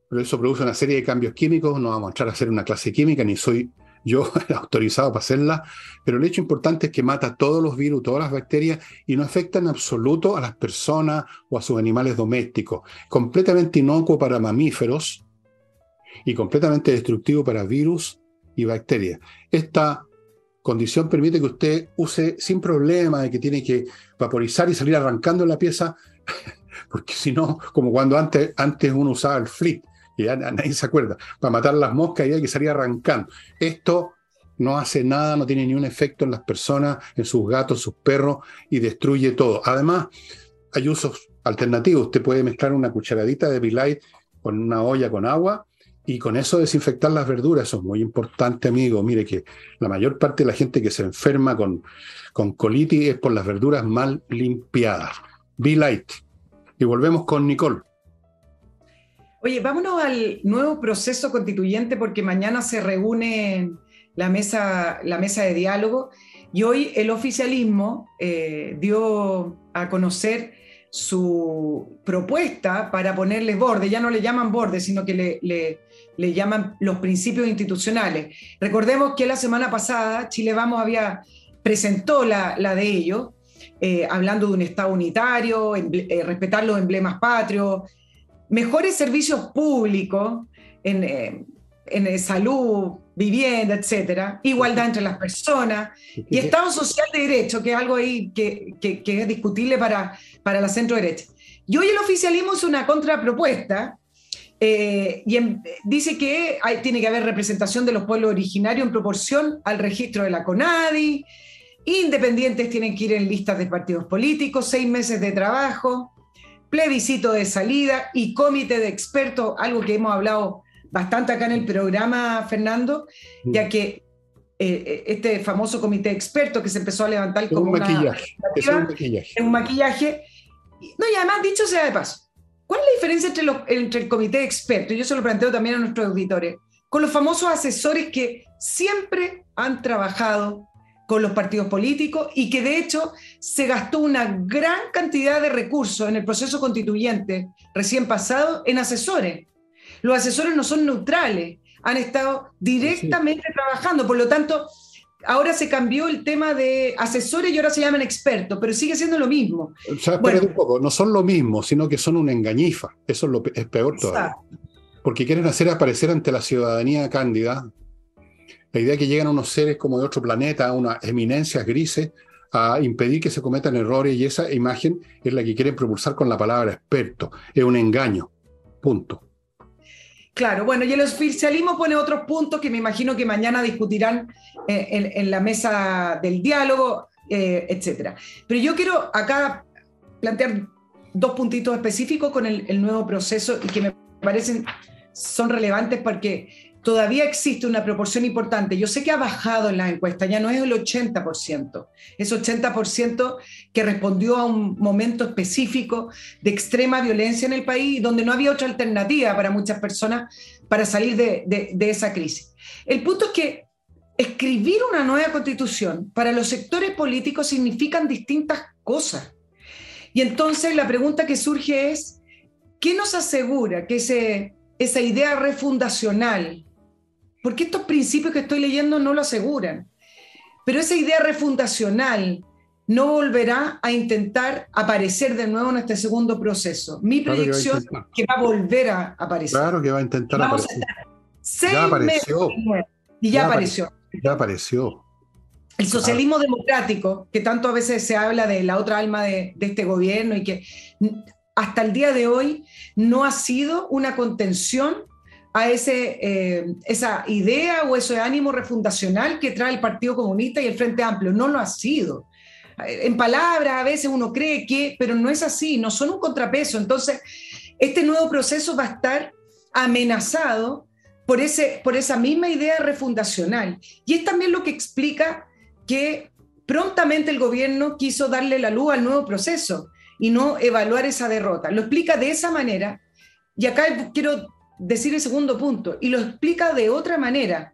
Pero eso produce una serie de cambios químicos. No vamos a entrar a hacer una clase química, ni soy yo autorizado para hacerla, pero el hecho importante es que mata todos los virus, todas las bacterias y no afecta en absoluto a las personas o a sus animales domésticos. Completamente inocuo para mamíferos y completamente destructivo para virus y bacterias. Esta condición permite que usted use sin problema de que tiene que vaporizar y salir arrancando la pieza, porque si no, como cuando antes, antes uno usaba el flit, y ya nadie se acuerda, para matar las moscas y hay que salir arrancando. Esto no hace nada, no tiene ni un efecto en las personas, en sus gatos, sus perros y destruye todo. Además, hay usos alternativos. Usted puede mezclar una cucharadita de Light con una olla con agua y con eso desinfectar las verduras. Eso es muy importante, amigo. Mire que la mayor parte de la gente que se enferma con, con colitis es por las verduras mal limpiadas. Be Light. Y volvemos con Nicole. Oye, vámonos al nuevo proceso constituyente porque mañana se reúne la mesa, la mesa de diálogo y hoy el oficialismo eh, dio a conocer su propuesta para ponerle borde, ya no le llaman borde, sino que le, le, llaman los principios institucionales. Recordemos que la semana pasada Chile Vamos había presentó la, la de ellos, eh, hablando de un Estado unitario, eh, respetar los emblemas patrios, mejores servicios públicos en, eh, en salud, vivienda, etcétera, igualdad entre las personas y Estado social de derecho, que es algo ahí que, que, es discutible para, para la centro derecha. Y hoy el oficialismo es una contrapropuesta eh, y dice que hay, tiene que haber representación de los pueblos originarios en proporción al registro de la CONADI, independientes tienen que ir en listas de partidos políticos, seis meses de trabajo, plebiscito de salida y comité de expertos, algo que hemos hablado bastante acá en el programa, Fernando, ya que eh, eh, este famoso comité de expertos que se empezó a levantar como un maquillaje. Es un maquillaje. un maquillaje. No, y además, dicho sea de paso, ¿cuál es la diferencia entre, los, entre el comité de expertos? Yo se lo planteo también a nuestros auditores, con los famosos asesores que siempre han trabajado con los partidos políticos y que de hecho se gastó una gran cantidad de recursos en el proceso constituyente recién pasado en asesores. Los asesores no son neutrales, han estado directamente trabajando, por lo tanto, ahora se cambió el tema de asesores y ahora se llaman expertos, pero sigue siendo lo mismo. O sea, un poco, no son lo mismo, sino que son una engañifa, eso es, lo, es peor todavía. Porque quieren hacer aparecer ante la ciudadanía cándida la idea que llegan unos seres como de otro planeta, unas eminencias grises, a impedir que se cometan errores y esa imagen es la que quieren propulsar con la palabra experto. Es un engaño. Punto. Claro, bueno, y el oficialismo pone otros puntos que me imagino que mañana discutirán eh, en, la mesa del diálogo, eh, etcétera. Pero yo quiero acá plantear dos puntitos específicos con el, el nuevo proceso y que me parecen son relevantes porque todavía existe una proporción importante. Yo sé que ha bajado en las encuestas, ya no es el 80%, es 80% que respondió a un momento específico de extrema violencia en el país, donde no había otra alternativa para muchas personas para salir de, esa crisis. El punto es que escribir una nueva constitución para los sectores políticos significan distintas cosas. Y entonces la pregunta que surge es, ¿qué nos asegura que esa idea refundacional porque estos principios que estoy leyendo no lo aseguran. Pero esa idea refundacional no volverá a intentar aparecer de nuevo en este segundo proceso. Mi predicción es que va a volver a aparecer. Claro que va a intentar aparecer. ya apareció. y ya, apareció. Ya apareció. El socialismo democrático, que tanto a veces se habla de la otra alma de, este gobierno y que hasta el día de hoy no ha sido una contención a ese, eh, esa idea o ese ánimo refundacional que trae el Partido Comunista y el Frente Amplio. No lo ha sido. En palabras a veces uno cree que, pero no es así, no son un contrapeso. Entonces, este nuevo proceso va a estar amenazado por, ese, por esa misma idea refundacional. Y es también lo que explica que prontamente el gobierno quiso darle la luz al nuevo proceso y no evaluar esa derrota. Lo explica de esa manera, y acá quiero decir el segundo punto, y lo explica de otra manera.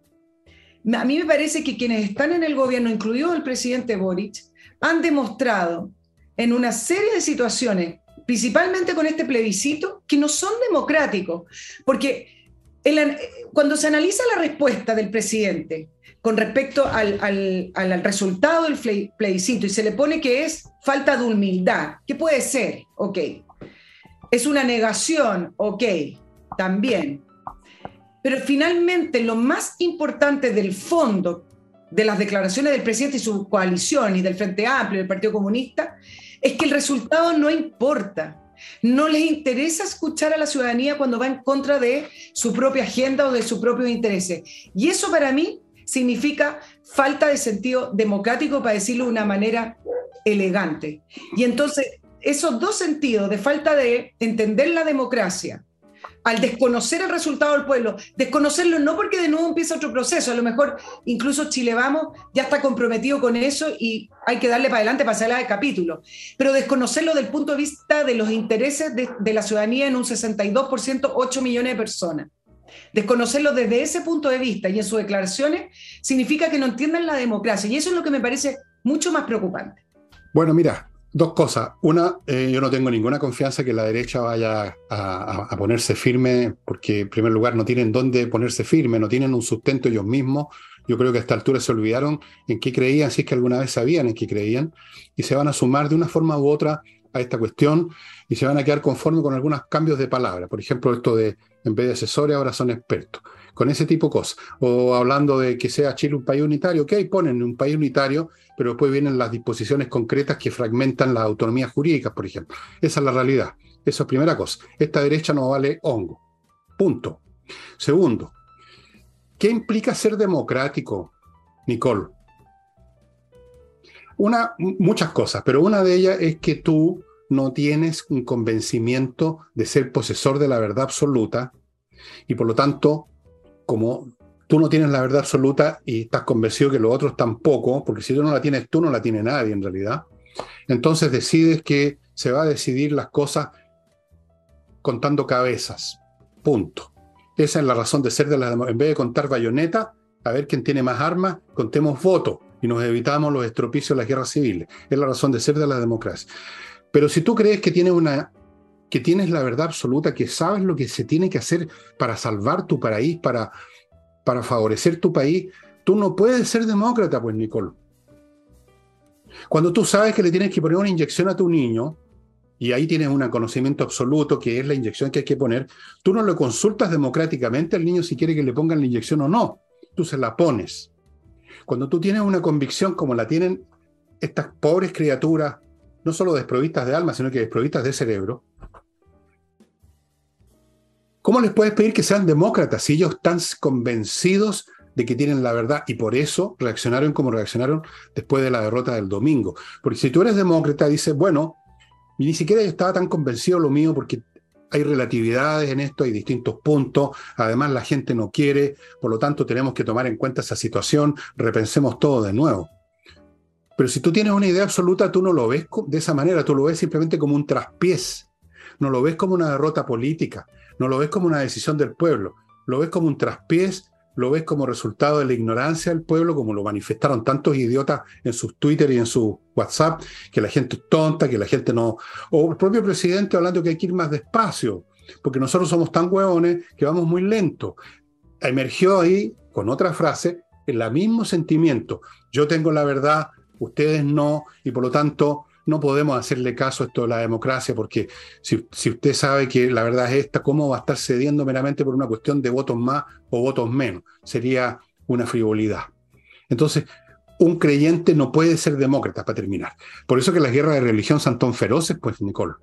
A mí me parece que quienes están en el gobierno, incluido el presidente Boric, han demostrado en una serie de situaciones, principalmente con este plebiscito, que no son democráticos, porque cuando se analiza la respuesta del presidente con respecto al, al, resultado del plebiscito y se le pone que es falta de humildad, ¿qué puede ser? Ok. Es una negación, ok, también. Pero finalmente lo más importante del fondo de las declaraciones del presidente y su coalición y del Frente Amplio del Partido Comunista es que el resultado no importa. No les interesa escuchar a la ciudadanía cuando va en contra de su propia agenda o de sus propios intereses. Y eso para mí significa falta de sentido democrático, para decirlo de una manera elegante. Y entonces, esos dos sentidos de falta de entender la democracia al desconocer el resultado del pueblo, desconocerlo no porque de nuevo empieza otro proceso, a lo mejor incluso Chile Vamos ya está comprometido con eso y hay que darle para adelante para de capítulo, pero desconocerlo del punto de vista de los intereses de, de la ciudadanía en un 62%, 8 millones de personas. Desconocerlo desde ese punto de vista y en sus declaraciones significa que no entienden la democracia y eso es lo que me parece mucho más preocupante. Bueno, mira, Dos cosas. Una, eh, yo no tengo ninguna confianza que la derecha vaya a, ponerse firme, porque en primer lugar no tienen dónde ponerse firme, no tienen un sustento ellos mismos. Yo creo que a esta altura se olvidaron en qué creían, si es que alguna vez sabían en qué creían, y se van a sumar de una forma u otra a esta cuestión y se van a quedar conformes con algunos cambios de palabra. Por ejemplo, esto de en vez de asesores ahora son expertos con ese tipo de cosas. O hablando de que sea Chile un país unitario, ok, ponen un país unitario, pero después vienen las disposiciones concretas que fragmentan las autonomías jurídicas, por ejemplo. Esa es la realidad. Eso es primera cosa. Esta derecha no vale hongo. Punto. Segundo, ¿qué implica ser democrático, Nicole? Una, muchas cosas, pero una de ellas es que tú no tienes un convencimiento de ser posesor de la verdad absoluta y por lo tanto como tú no tienes la verdad absoluta y estás convencido que los otros tampoco, porque si tú no la tienes tú, no la tiene nadie en realidad, entonces decides que se va a decidir las cosas contando cabezas. Punto. Esa es la razón de ser de la En vez de contar bayoneta, a ver quién tiene más armas, contemos votos y nos evitamos los estropicios de las guerras civiles. Es la razón de ser de la democracia. Pero si tú crees que tienes una que tienes la verdad absoluta, que sabes lo que se tiene que hacer para salvar tu país, para, para favorecer tu país, tú no puedes ser demócrata, pues, Nicole. Cuando tú sabes que le tienes que poner una inyección a tu niño, y ahí tienes un conocimiento absoluto que es la inyección que hay que poner, tú no lo consultas democráticamente al niño si quiere que le pongan la inyección o no, tú se la pones. Cuando tú tienes una convicción como la tienen estas pobres criaturas, no solo desprovistas de alma, sino que desprovistas de cerebro, ¿Cómo les puedes pedir que sean demócratas si ellos están convencidos de que tienen la verdad y por eso reaccionaron como reaccionaron después de la derrota del domingo? Porque si tú eres demócrata, dices, bueno, ni siquiera yo estaba tan convencido lo mío porque hay relatividades en esto, hay distintos puntos, además la gente no quiere, por lo tanto tenemos que tomar en cuenta esa situación, repensemos todo de nuevo. Pero si tú tienes una idea absoluta, tú no lo ves de esa manera, tú lo ves simplemente como un traspiés, no lo ves como una derrota política, no lo ves como una decisión del pueblo, lo ves como un traspiés, lo ves como resultado de la ignorancia del pueblo, como lo manifestaron tantos idiotas en sus Twitter y en su WhatsApp, que la gente es tonta, que la gente no... O el propio presidente hablando que hay que ir más despacio, porque nosotros somos tan hueones que vamos muy lento. Emergió ahí con otra frase, el mismo sentimiento. Yo tengo la verdad, ustedes no, y por lo tanto no podemos hacerle caso a esto de la democracia, porque si, usted sabe que la verdad es esta, ¿cómo va a estar cediendo meramente por una cuestión de votos más o votos menos? Sería una frivolidad. Entonces, un creyente no puede ser demócrata, para terminar. Por eso que las guerras de religión son tan feroces, pues, Nicole.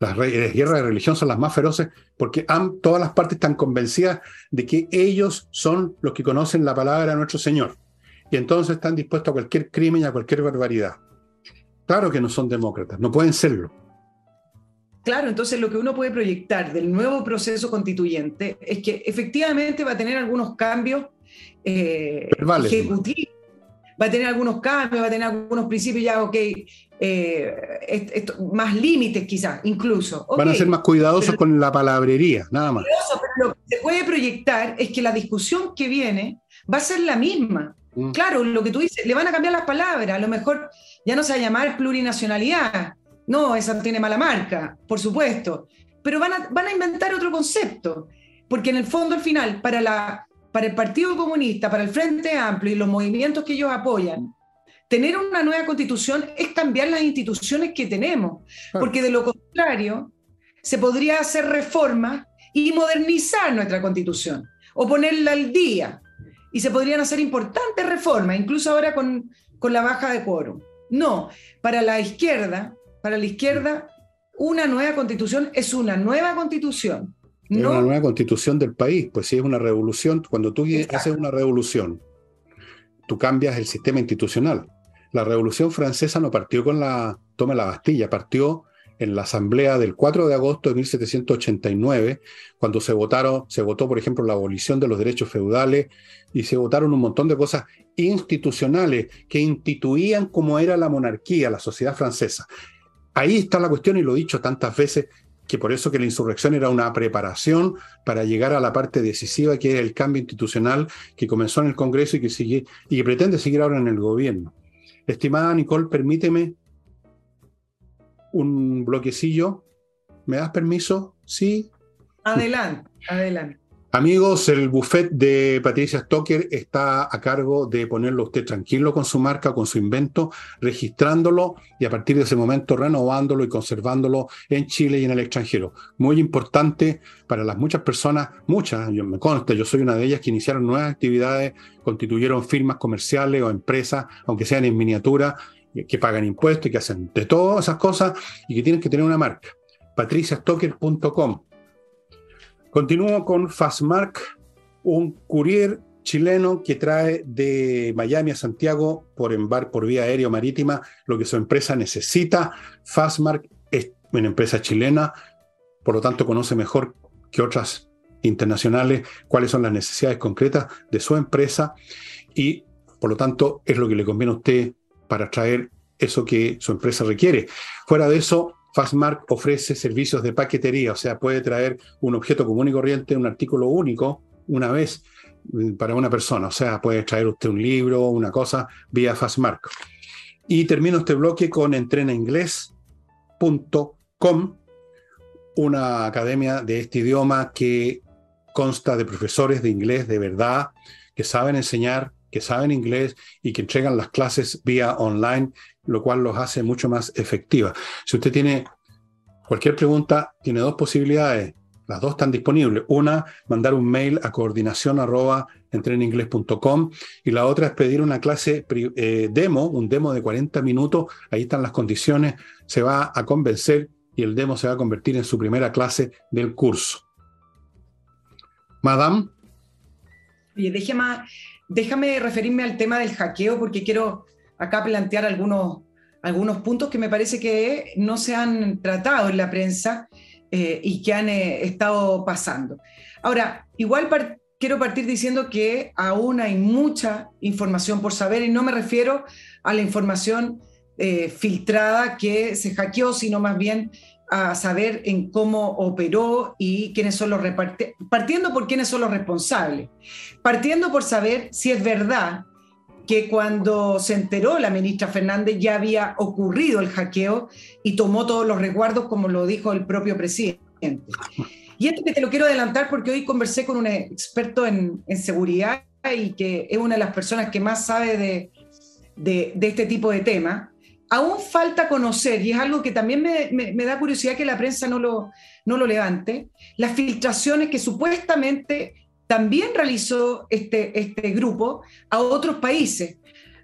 Las, guerras de religión son las más feroces porque todas las partes están convencidas de que ellos son los que conocen la palabra de nuestro Señor. Y entonces están dispuestos a cualquier crimen y a cualquier barbaridad. Claro que no son demócratas, no pueden serlo. Claro, entonces lo que uno puede proyectar del nuevo proceso constituyente es que efectivamente va a tener algunos cambios eh, ejecutivos, va a tener algunos cambios, va a tener algunos principios ya, ok, eh, más límites quizás, incluso. Van a ser más cuidadosos con la palabrería, nada más. Pero lo que se puede proyectar es que la discusión que viene va a ser la misma. Mm. Claro, lo que tú dices, le van a cambiar las palabras, a lo mejor ya no se va a llamar plurinacionalidad, no, esa tiene mala marca, por supuesto, pero van a, van a inventar otro concepto, porque en el fondo, al final, para, la, para el Partido Comunista, para el Frente Amplio y los movimientos que ellos apoyan, tener una nueva constitución es cambiar las instituciones que tenemos, porque de lo contrario, se podría hacer reformas y modernizar nuestra constitución o ponerla al día y se podrían hacer importantes reformas, incluso ahora con, con la baja de quórum. No, para la izquierda, para la izquierda, una nueva constitución es una nueva constitución. Es una nueva constitución del país, pues si es una revolución, cuando tú haces una revolución, tú cambias el sistema institucional. La revolución francesa no partió con la toma de la Bastilla, partió en la asamblea del 4 de agosto de 1789, cuando se votaron, se votó, por ejemplo, la abolición de los derechos feudales y se votaron un montón de cosas institucionales que instituían cómo era la monarquía, la sociedad francesa. Ahí está la cuestión y lo he dicho tantas veces que por eso que la insurrección era una preparación para llegar a la parte decisiva que es el cambio institucional que comenzó en el Congreso y que sigue y que pretende seguir ahora en el gobierno. Estimada Nicole, permíteme un bloquecillo. ¿Me das permiso? Sí. Adelante, adelante. Amigos, el buffet de Patricia Stoker está a cargo de ponerlo usted tranquilo con su marca, con su invento, registrándolo y a partir de ese momento renovándolo y conservándolo en Chile y en el extranjero. Muy importante para las muchas personas, muchas, yo me consta, yo soy una de ellas que iniciaron nuevas actividades, constituyeron firmas comerciales o empresas, aunque sean en miniatura, que pagan impuestos y que hacen de todas esas cosas y que tienen que tener una marca. patriciastocker.com. Continúo con Fastmark, un courier chileno que trae de Miami a Santiago por embar por vía aérea o marítima lo que su empresa necesita. Fastmark es una empresa chilena, por lo tanto conoce mejor que otras internacionales cuáles son las necesidades concretas de su empresa y por lo tanto es lo que le conviene a usted para traer eso que su empresa requiere. Fuera de eso, Fastmark ofrece servicios de paquetería, o sea, puede traer un objeto común y corriente, un artículo único, una vez mm, para una persona. O sea, puede traer usted un libro, una cosa, vía Fastmark. Y termino este bloque con entrenainglés.com, una academia de este idioma que consta de profesores de inglés de verdad, que saben enseñar que saben inglés y que entregan las clases vía online, lo cual los hace mucho más efectivas. Si usted tiene cualquier pregunta, tiene dos posibilidades. Las dos están disponibles. Una, mandar un mail a coordinación arroba y la otra es pedir una clase eh, demo, un demo de 40 minutos. Ahí están las condiciones. Se va a convencer y el demo se va a convertir en su primera clase del curso. Madame. Oye, déjeme Déjame referirme al tema del hackeo porque quiero acá plantear algunos, algunos puntos que me parece que no se han tratado en la prensa eh, y que han eh, estado pasando. Ahora, igual quiero partir diciendo que aún hay mucha información por saber y no me refiero a la información eh, filtrada que se hackeó, sino más bien a saber en cómo operó y quiénes son los partiendo por quiénes son los responsables, partiendo por saber si es verdad que cuando se enteró la ministra Fernández ya había ocurrido el hackeo y tomó todos los resguardos como lo dijo el propio presidente. Y esto que te lo quiero adelantar porque hoy conversé con un experto en, seguridad y que es una de las personas que más sabe de, de, este tipo de temas, aún falta conocer, y es algo que también me, da curiosidad que la prensa no lo, no lo levante, las filtraciones que supuestamente también realizó este, este grupo a otros países.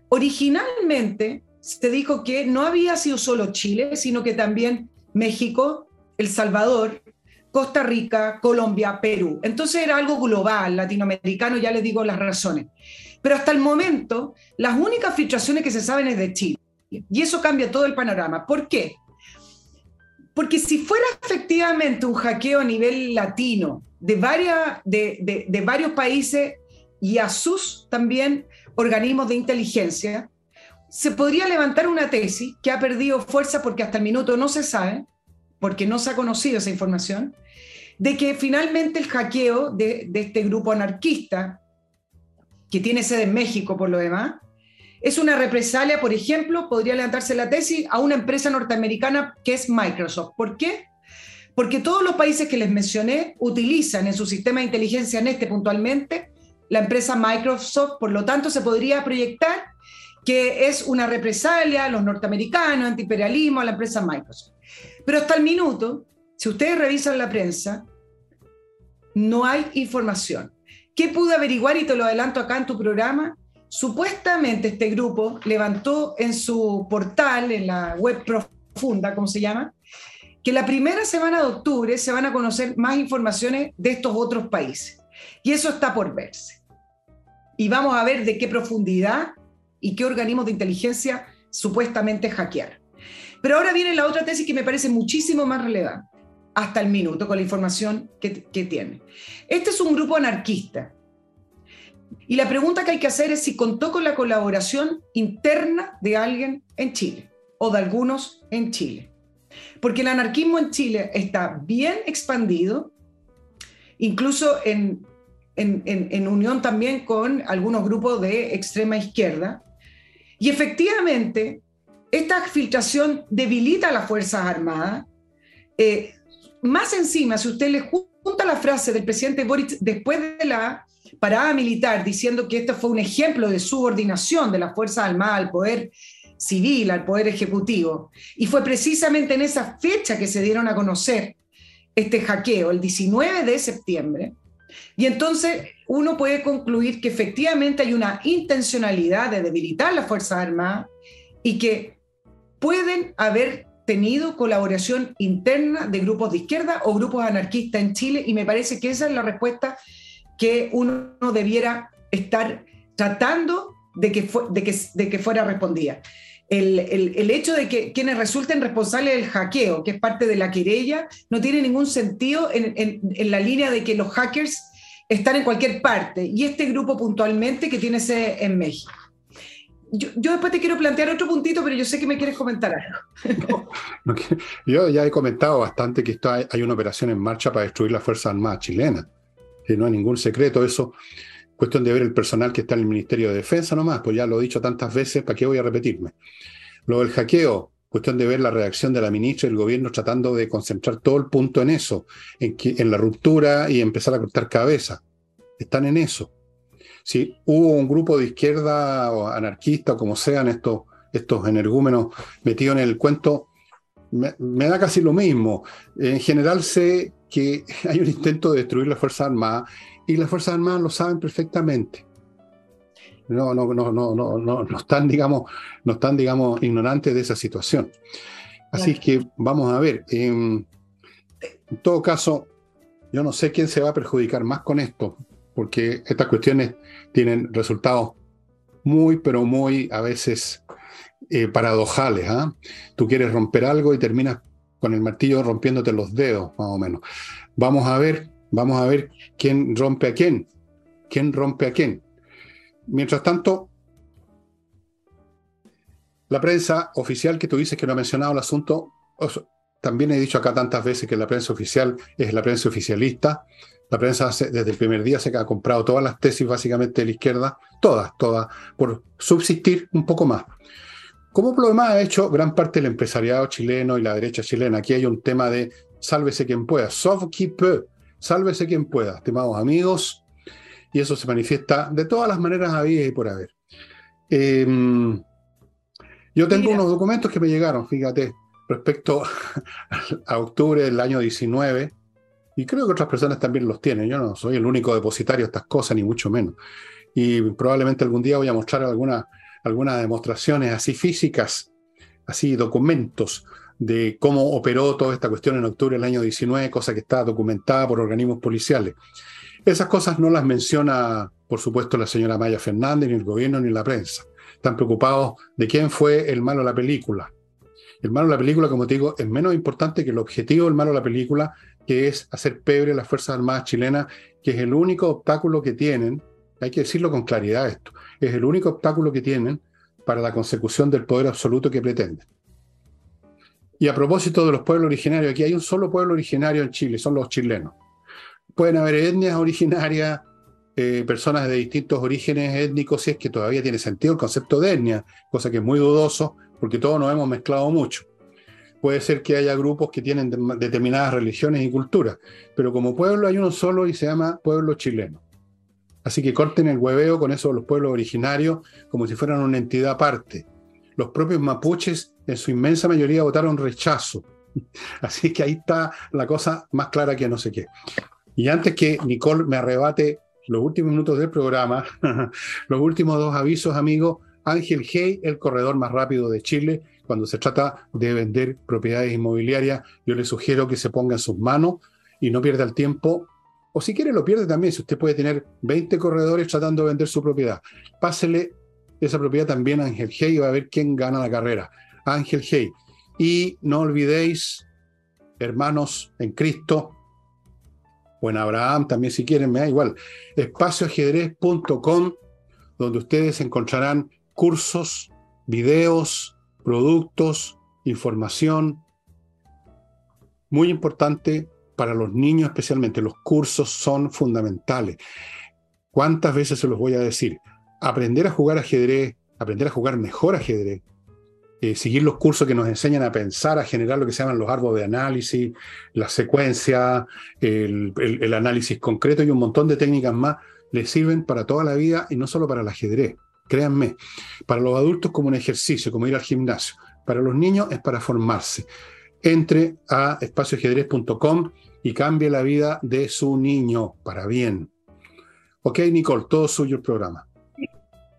Originalmente se dijo que no había sido solo Chile, sino que también México, El Salvador, Costa Rica, Colombia, Perú. Entonces era algo global, latinoamericano, ya les digo las razones. Pero hasta el momento, las únicas filtraciones que se saben es de Chile. Y eso cambia todo el panorama. ¿Por qué? Porque si fuera efectivamente un hackeo a nivel latino de, varias, de, varios países y a sus también organismos de inteligencia, se podría levantar una tesis que ha perdido fuerza porque hasta el minuto no se sabe, porque no se ha conocido esa información, de que finalmente el hackeo de, este grupo anarquista, que tiene sede en México por lo demás, es una represalia, por ejemplo, podría levantarse la tesis a una empresa norteamericana que es Microsoft. ¿Por qué? Porque todos los países que les mencioné utilizan en su sistema de inteligencia en este puntualmente la empresa Microsoft, por lo tanto se podría proyectar que es una represalia a los norteamericanos, antiimperialismo, a la empresa Microsoft. Pero hasta el minuto, si ustedes revisan la prensa, no hay información. ¿Qué pude averiguar y te lo adelanto acá en tu programa? Supuestamente este grupo levantó en su portal, en la web profunda, ¿cómo se llama? Que la primera semana de octubre se van a conocer más informaciones de estos otros países. Y eso está por verse. Y vamos a ver de qué profundidad y qué organismos de inteligencia supuestamente hackear. Pero ahora viene la otra tesis que me parece muchísimo más relevante, hasta el minuto, con la información que, tiene. Este es un grupo anarquista. Y la pregunta que hay que hacer es si contó con la colaboración interna de alguien en Chile o de algunos en Chile. Porque el anarquismo en Chile está bien expandido, incluso en, en, unión también con algunos grupos de extrema izquierda, y efectivamente, esta filtración debilita a las Fuerzas Armadas. Eh, más encima, si usted le junta la frase del presidente Boric después de la parada militar, diciendo que esto fue un ejemplo de subordinación de las Fuerzas Armadas al poder civil, al poder ejecutivo, y fue precisamente en esa fecha que se dieron a conocer este hackeo, el 19 de septiembre, y entonces uno puede concluir que efectivamente hay una intencionalidad de debilitar las Fuerzas Armadas y que pueden haber tenido colaboración interna de grupos de izquierda o grupos anarquistas en Chile y me parece que esa es la respuesta que uno debiera estar tratando de que, de que, fuera respondida. El, hecho de que quienes resulten responsables del hackeo, que es parte de la querella, no tiene ningún sentido en la línea de que los hackers están en cualquier parte. Y este grupo puntualmente que tiene sede en México. Yo, después te quiero plantear otro puntito, pero yo sé que me quieres comentar algo. yo ya he comentado bastante que esto hay, una operación en marcha para destruir la Fuerza Armada chilena. Que no hay ningún secreto eso. Cuestión de ver el personal que está en el Ministerio de Defensa nomás, pues ya lo he dicho tantas veces, ¿para qué voy a repetirme? Lo del hackeo, cuestión de ver la reacción de la ministra y el gobierno tratando de concentrar todo el punto en eso, en, que, en la ruptura y empezar a cortar cabeza. Están en eso. Si hubo un grupo de izquierda o anarquista o como sean estos, estos energúmenos metidos en el cuento, me, da casi lo mismo. En general sé que hay un intento de destruir las Fuerzas Armadas y las Fuerzas Armadas lo saben perfectamente no, no, no, no, no, no, están, digamos, no están, digamos, ignorantes de esa situación. Así es que vamos a ver. en todo caso, yo no sé quién se va a perjudicar más con esto, porque estas cuestiones tienen resultados muy, pero muy a veces eh, paradojales. ¿ah? Tú quieres romper algo y terminas con el martillo rompiéndote los dedos, más o menos. Vamos a ver, vamos a ver quién rompe a quién. ¿Quién rompe a quién? Mientras tanto, la prensa oficial que tú dices que no ha mencionado el asunto, también he dicho acá tantas veces que la prensa oficial es la prensa oficialista. La prensa desde el primer día se ha comprado todas las tesis básicamente de la izquierda, todas, todas, por subsistir un poco más. Como demás ha hecho gran parte del empresariado chileno y la derecha chilena. Aquí hay un tema de sálvese quien pueda, sauve qui peut, sálvese quien pueda, estimados amigos y eso se manifiesta de todas las maneras habidas y por haber. Em, yo tengo unos documentos que me llegaron, fíjate, respecto a octubre del año 19, y creo que otras personas también los tienen. Yo no soy el único depositario de estas cosas, ni mucho menos. Y probablemente algún día voy a mostrar algunas demostraciones así físicas, así documentos de cómo operó toda esta cuestión en octubre del año 19, cosa que está documentada por organismos policiales. Esas cosas no las menciona, por supuesto, la señora Maya Fernández, ni el gobierno, ni la prensa. Están preocupados de quién fue el malo de la película. El malo de la película, como te digo, es menos importante que el objetivo del malo de la película, que es hacer pebre a las Fuerzas Armadas chilenas, que es el único obstáculo que tienen, hay que decirlo con claridad esto, es el único obstáculo que tienen para la consecución del poder absoluto que pretenden. Y a propósito de los pueblos originarios, aquí hay un solo pueblo originario en Chile, son los chilenos pueden haber etnias originarias, eh, personas de distintos orígenes étnicos, si es que todavía tiene sentido el concepto de etnia, cosa que es muy dudoso porque todos nos hemos mezclado mucho. Puede ser que haya grupos que tienen determinadas religiones y culturas, pero como pueblo hay uno solo y se llama pueblo chileno. Así que corten el hueveo con eso de los pueblos originarios como si fueran una entidad aparte. Los propios mapuches en su inmensa mayoría votaron rechazo. Así que ahí está la cosa más clara que no sé qué. Y antes que Nicole me arrebate los últimos minutos del programa, los últimos dos avisos, amigos, Ángel Hey, el corredor más rápido de Chile, cuando se trata de vender propiedades inmobiliarias, yo le sugiero que se ponga en sus manos y no pierda el tiempo, o si quiere lo pierde también, si usted puede tener 20 corredores tratando de vender su propiedad, pásele esa propiedad también a Ángel Hey y va a ver quién gana la carrera. Ángel Hey. Y no olvidéis, hermanos en Cristo, o en Abraham también si quieren, me da igual, espacioajedrez.com, donde ustedes encontrarán cursos, videos, productos, información. Muy importante para los niños especialmente, los cursos son fundamentales. ¿Cuántas veces se los voy a decir? Aprender a jugar ajedrez, aprender a jugar mejor ajedrez, eh, seguir los cursos que nos enseñan a pensar, a generar lo que se llaman los árboles de análisis, la secuencia, el, análisis concreto y un montón de técnicas más, les sirven para toda la vida y no solo para el ajedrez. Créanme, para los adultos como un ejercicio, como ir al gimnasio. Para los niños es para formarse. Entre a espacioajedrez.com y cambie la vida de su niño para bien. Ok, Nicole, todo suyo el programa.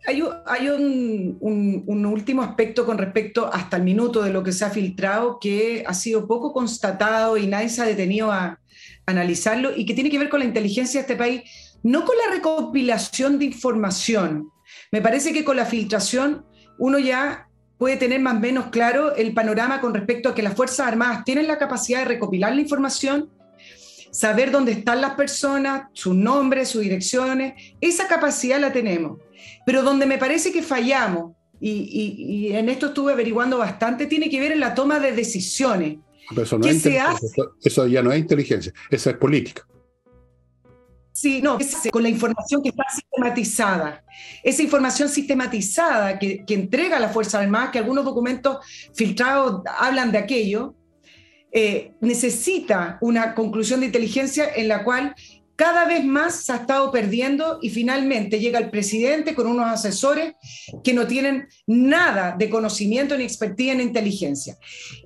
Hay, un, último aspecto con respecto hasta el minuto de lo que se ha filtrado que ha sido poco constatado y nadie se ha detenido a analizarlo y que tiene que ver con la inteligencia de este país, no con la recopilación de información. Me parece que con la filtración uno ya puede tener más o menos claro el panorama con respecto a que las Fuerzas Armadas tienen la capacidad de recopilar la información, saber dónde están las personas, sus nombres, sus direcciones, esa capacidad la tenemos. Pero donde me parece que fallamos, y, en esto estuve averiguando bastante, tiene que ver en la toma de decisiones. eso, no es eso ya no es inteligencia, eso es política. Sí, no, con la información que está sistematizada. Esa información sistematizada que, que entrega la Fuerza Armada, que algunos documentos filtrados hablan de aquello, eh, necesita una conclusión de inteligencia en la cual cada vez más se ha estado perdiendo y finalmente llega el presidente con unos asesores que no tienen nada de conocimiento ni expertise en inteligencia.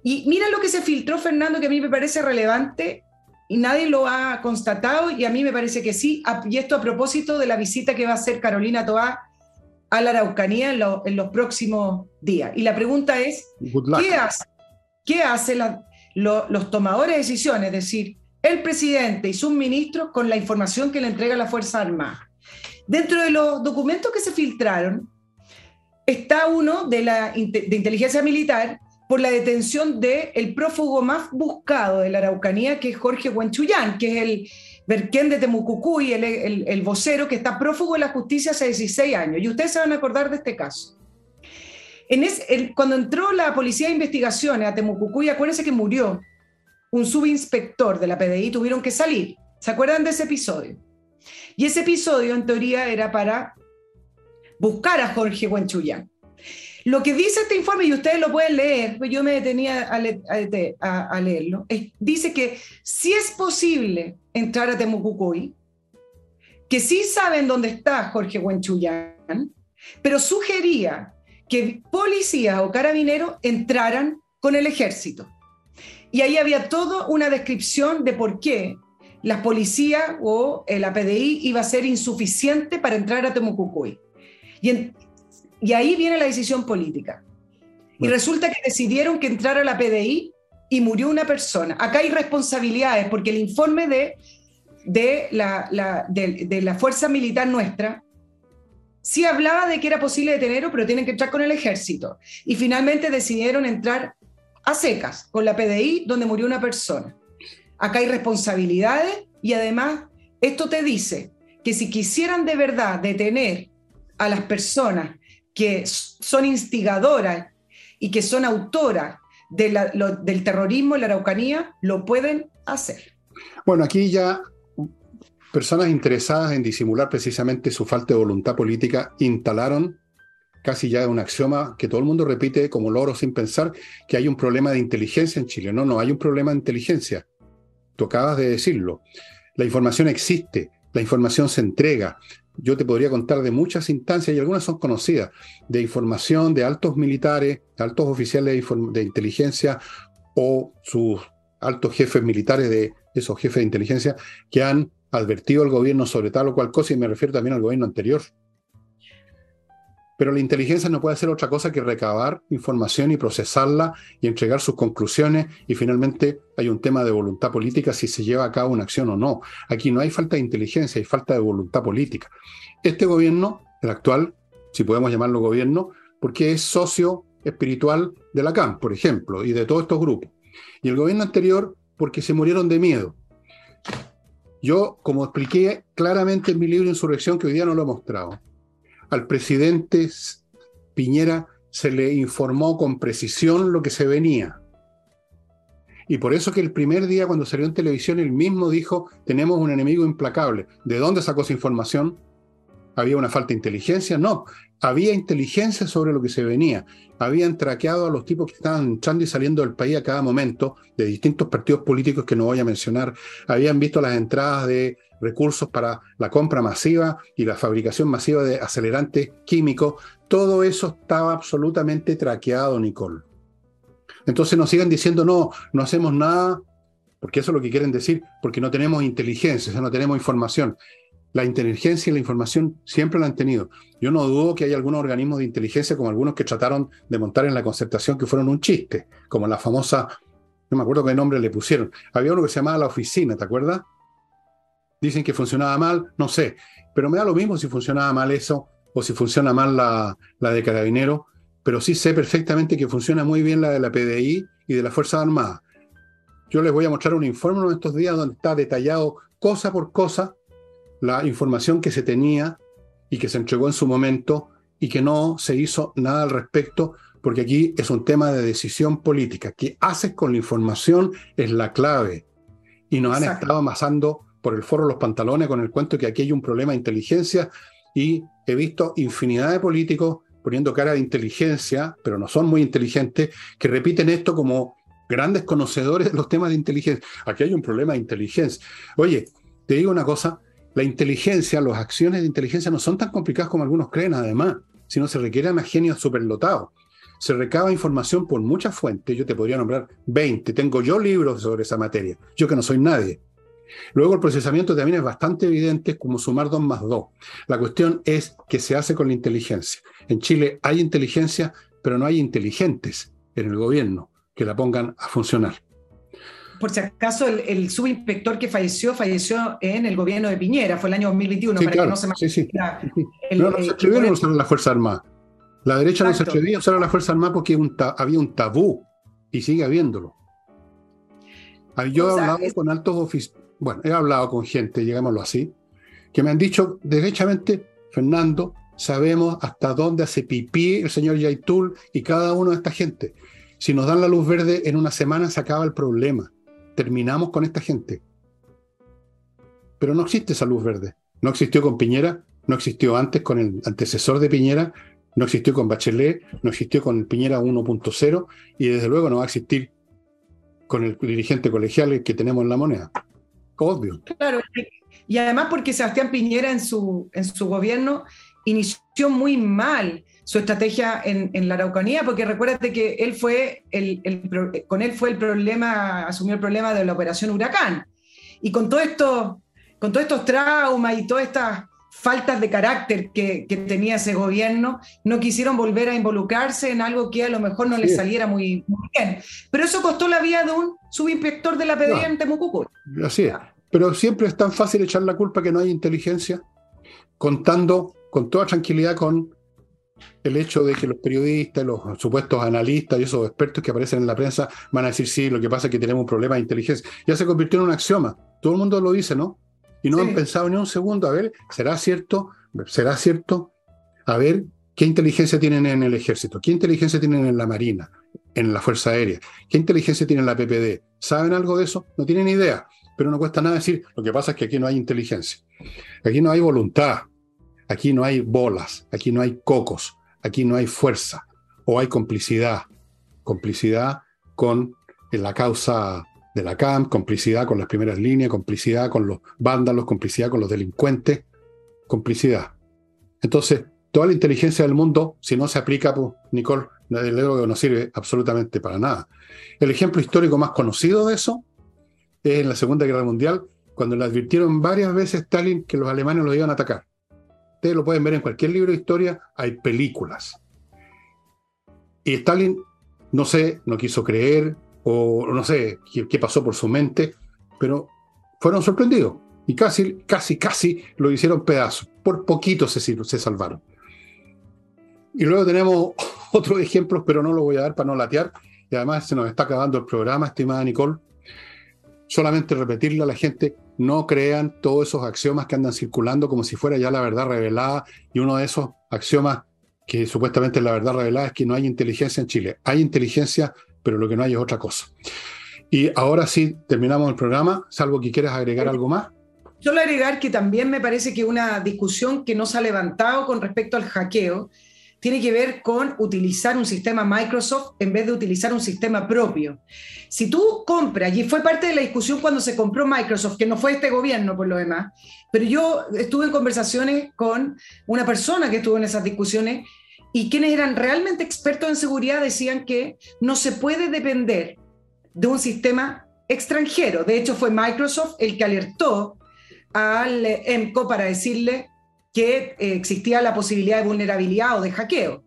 Y mira lo que se filtró, Fernando, que a mí me parece relevante y nadie lo ha constatado y a mí me parece que sí, y esto a propósito de la visita que va a hacer Carolina Toá a la Araucanía en, los próximos días. Y la pregunta es, ¿qué hace, ¿qué hace la, los tomadores de decisiones, es decir, el presidente y sus ministros con la información que le entrega la Fuerza Armada. Dentro de los documentos que se filtraron está uno de la de inteligencia militar por la detención del el prófugo más buscado de la Araucanía, que es Jorge Huanchuyán, que es el Berquén de Temucucuy, el, el, el vocero que está prófugo de la justicia hace 16 años. Y ustedes se van a acordar de este caso. Cuando entró la policía de investigaciones a Temucucuy, acuérdense que murió un subinspector de la PDI, tuvieron que salir. ¿Se acuerdan de ese episodio? Y ese episodio, en teoría, era para buscar a Jorge Huenchuyán. Lo que dice este informe, y ustedes lo pueden leer, pues yo me detenía a, leerlo, dice que si es posible entrar a Temucucuy, que sí saben dónde está Jorge Huenchullán, pero sugería que policías o carabineros entraran con el ejército. Y ahí había toda una descripción de por qué las policías o la PDI iba a ser insuficiente para entrar a Temucucuy. Y, y ahí viene la decisión política. Y resulta que decidieron que entrara la PDI y murió una persona. Acá hay responsabilidades porque el informe de, de, la, de, la fuerza militar nuestra sí hablaba de que era posible detenerlo, pero tienen que entrar con el ejército. Y finalmente decidieron entrar a secas con la PDI, donde murió una persona. Acá hay responsabilidades y además esto te dice que si quisieran de verdad detener a las personas que son instigadoras y que son autoras del terrorismo en la Araucanía, lo pueden hacer. Bueno, aquí ya personas interesadas en disimular precisamente su falta de voluntad política instalaron casi ya un axioma que todo el mundo repite como loro sin pensar que hay un problema de inteligencia en Chile. No, no hay un problema de inteligencia. Tú acabas de decirlo. La información existe, la información se entrega. Yo te podría contar de muchas instancias y algunas son conocidas, de información de altos militares, altos oficiales de, inteligencia o sus altos jefes militares de esos jefes de inteligencia que han advertido al gobierno sobre tal o cual cosa y me refiero también al gobierno anterior. Pero la inteligencia no puede hacer otra cosa que recabar información y procesarla y entregar sus conclusiones y finalmente hay un tema de voluntad política si se lleva a cabo una acción o no. Aquí no hay falta de inteligencia, hay falta de voluntad política. Este gobierno, el actual, si podemos llamarlo gobierno, porque es socio espiritual de la CAM, por ejemplo, y de todos estos grupos. Y el gobierno anterior, porque se murieron de miedo. Yo, como expliqué claramente en mi libro Insurrección, que hoy día no lo he mostrado, al presidente Piñera se le informó con precisión lo que se venía. Y por eso que el primer día cuando salió en televisión, él mismo dijo, tenemos un enemigo implacable. ¿De dónde sacó esa información? ¿Había una falta de inteligencia? No, había inteligencia sobre lo que se venía. Habían traqueado a los tipos que estaban entrando y saliendo del país a cada momento, de distintos partidos políticos que no voy a mencionar. Habían visto las entradas de recursos para la compra masiva y la fabricación masiva de acelerantes químicos, todo eso estaba absolutamente traqueado, Nicole. Entonces nos siguen diciendo, no, no hacemos nada, porque eso es lo que quieren decir, porque no tenemos inteligencia, o sea, no tenemos información. La inteligencia y la información siempre la han tenido. Yo no dudo que hay algunos organismos de inteligencia, como algunos que trataron de montar en la concertación, que fueron un chiste, como la famosa, no me acuerdo qué nombre le pusieron. Había uno que se llamaba la oficina, ¿te acuerdas? Dicen que funcionaba mal, no sé, pero me da lo mismo si funcionaba mal eso o si funciona mal la, de Carabinero, pero sí sé perfectamente que funciona muy bien la de la PDI y de las Fuerzas Armadas. Yo les voy a mostrar un informe en estos días donde está detallado cosa por cosa la información que se tenía y que se entregó en su momento y que no se hizo nada al respecto, porque aquí es un tema de decisión política. ¿Qué haces con la información? Es la clave. Y nos han estado amasando por el foro los pantalones con el cuento que aquí hay un problema de inteligencia y he visto infinidad de políticos poniendo cara de inteligencia, pero no son muy inteligentes, que repiten esto como grandes conocedores de los temas de inteligencia. Aquí hay un problema de inteligencia. Oye, te digo una cosa, la inteligencia, las acciones de inteligencia no son tan complicadas como algunos creen, además, sino se requiere más genio superlotado. Se recaba información por muchas fuentes, yo te podría nombrar 20, tengo yo libros sobre esa materia, yo que no soy nadie. Luego el procesamiento también es bastante evidente, como sumar 2 más 2. La cuestión es que se hace con la inteligencia. En Chile hay inteligencia, pero no hay inteligentes en el gobierno que la pongan a funcionar. Por si acaso, el, subinspector que falleció, falleció en el gobierno de Piñera, fue el año 2021, para que no se sí, sí. no, no se atrevieron a usar la Fuerza Armada. La derecha no se atrevía a usar a la Fuerza Armada porque había un tabú y sigue habiéndolo. Yo he hablado con altos oficiales bueno, he hablado con gente, digámoslo así, que me han dicho derechamente, Fernando, sabemos hasta dónde hace pipí el señor Yaitul y cada uno de esta gente. Si nos dan la luz verde, en una semana se acaba el problema. Terminamos con esta gente. Pero no existe esa luz verde. No existió con Piñera, no existió antes con el antecesor de Piñera, no existió con Bachelet, no existió con Piñera 1.0 y desde luego no va a existir con el dirigente colegial que tenemos en la moneda. Obvio. Claro, y además porque Sebastián Piñera en su, en su gobierno inició muy mal su estrategia en, la Araucanía, porque recuérdate que él fue el, con él fue el problema, asumió el problema de la operación Huracán. Y con todo esto, con todos estos traumas y todas estas faltas de carácter que, tenía ese gobierno, no quisieron volver a involucrarse en algo que a lo mejor no les saliera muy, bien. Pero eso costó la vida de un subinspector de la PDI en Temucuco. Así es. Pero siempre es tan fácil echar la culpa que no hay inteligencia, contando con toda tranquilidad con el hecho de que los periodistas, los supuestos analistas y esos expertos que aparecen en la prensa van a decir, sí, lo que pasa es que tenemos un problema de inteligencia. Ya se convirtió en un axioma. Todo el mundo lo dice, ¿no? Y no han pensado ni un segundo, a ver, ¿será cierto? ¿Será cierto? A ver, ¿qué inteligencia tienen en el ejército? ¿Qué inteligencia tienen en la Marina? ¿En la Fuerza Aérea? ¿Qué inteligencia tienen en la PPD? ¿Saben algo de eso? No tienen idea, pero no cuesta nada decir, lo que pasa es que aquí no hay inteligencia. Aquí no hay voluntad, aquí no hay bolas, aquí no hay cocos, aquí no hay fuerza, o hay complicidad. Complicidad con la causa de la CAM, complicidad con las primeras líneas, complicidad con los vándalos, complicidad con los delincuentes, complicidad. Entonces, toda la inteligencia del mundo, si no se aplica, pues, Nicole, no sirve absolutamente para nada. El ejemplo histórico más conocido de eso es en la Segunda Guerra Mundial, cuando le advirtieron varias veces Stalin que los alemanes los iban a atacar. Ustedes lo pueden ver en cualquier libro de historia, hay películas. Y Stalin, no sé, no quiso creer, o no sé qué, pasó por su mente, pero fueron sorprendidos y casi, casi, casi lo hicieron pedazos. Por poquito se, se salvaron. Y luego tenemos otros ejemplos, pero no lo voy a dar para no latear. Y además se nos está acabando el programa, estimada Nicole. Solamente repetirle a la gente, no crean todos esos axiomas que andan circulando como si fuera ya la verdad revelada. Y uno de esos axiomas que supuestamente es la verdad revelada es que no hay inteligencia en Chile. Hay inteligencia pero lo que no hay es otra cosa. Y ahora sí, terminamos el programa, salvo que quieras agregar algo más. Solo agregar que también me parece que una discusión que no se ha levantado con respecto al hackeo tiene que ver con utilizar un sistema Microsoft en vez de utilizar un sistema propio. Si tú compras, y fue parte de la discusión cuando se compró Microsoft, que no fue este gobierno por lo demás, pero yo estuve en conversaciones con una persona que estuvo en esas discusiones y quienes eran realmente expertos en seguridad decían que no se puede depender de un sistema extranjero. De hecho, fue Microsoft el que alertó al EMCO para decirle que eh, existía la posibilidad de vulnerabilidad o de hackeo.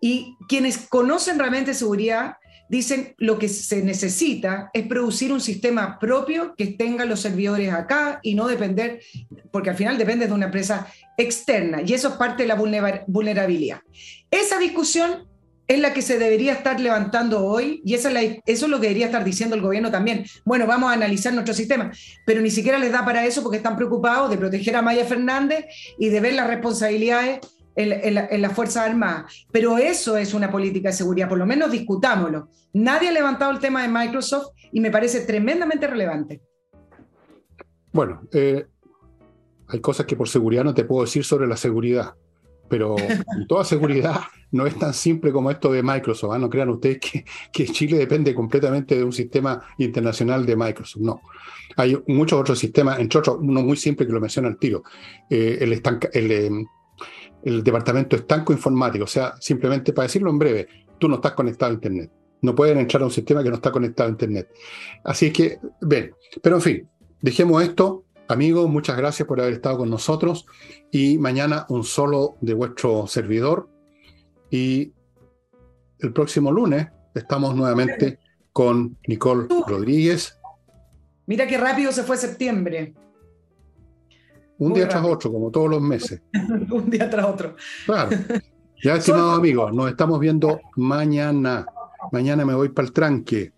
Y quienes conocen realmente seguridad dicen lo que se necesita es producir un sistema propio que tenga los servidores acá y no depender, porque al final depende de una empresa externa y eso es parte de la vulnerabilidad. Esa discusión es la que se debería estar levantando hoy y eso es, lo que debería estar diciendo el gobierno también. Bueno, vamos a analizar nuestro sistema, pero ni siquiera les da para eso porque están preocupados de proteger a Maya Fernández y de ver las responsabilidades en, la, Fuerza Armada. Pero eso es una política de seguridad, por lo menos discutámoslo. Nadie ha levantado el tema de Microsoft y me parece tremendamente relevante. Bueno, eh, hay cosas que por seguridad no te puedo decir sobre la seguridad, pero toda seguridad no es tan simple como esto de Microsoft. ¿ah? No crean ustedes que, que, Chile depende completamente de un sistema internacional de Microsoft. No. Hay muchos otros sistemas, entre otros, uno muy simple que lo menciona al tiro, eh, el, el, em, el departamento estanco informático. O sea, simplemente para decirlo en breve, tú no estás conectado a Internet. No pueden entrar a un sistema que no está conectado a Internet. Así que, ven, pero en fin, dejemos esto. Amigos, muchas gracias por haber estado con nosotros y mañana un solo de vuestro servidor y el próximo lunes estamos nuevamente con Nicole Rodríguez. Mira qué rápido se fue septiembre. Un día tras otro, como todos los meses. un día tras otro. Claro. Ya, estimados amigos, nos estamos viendo mañana. Mañana me voy para el tranque.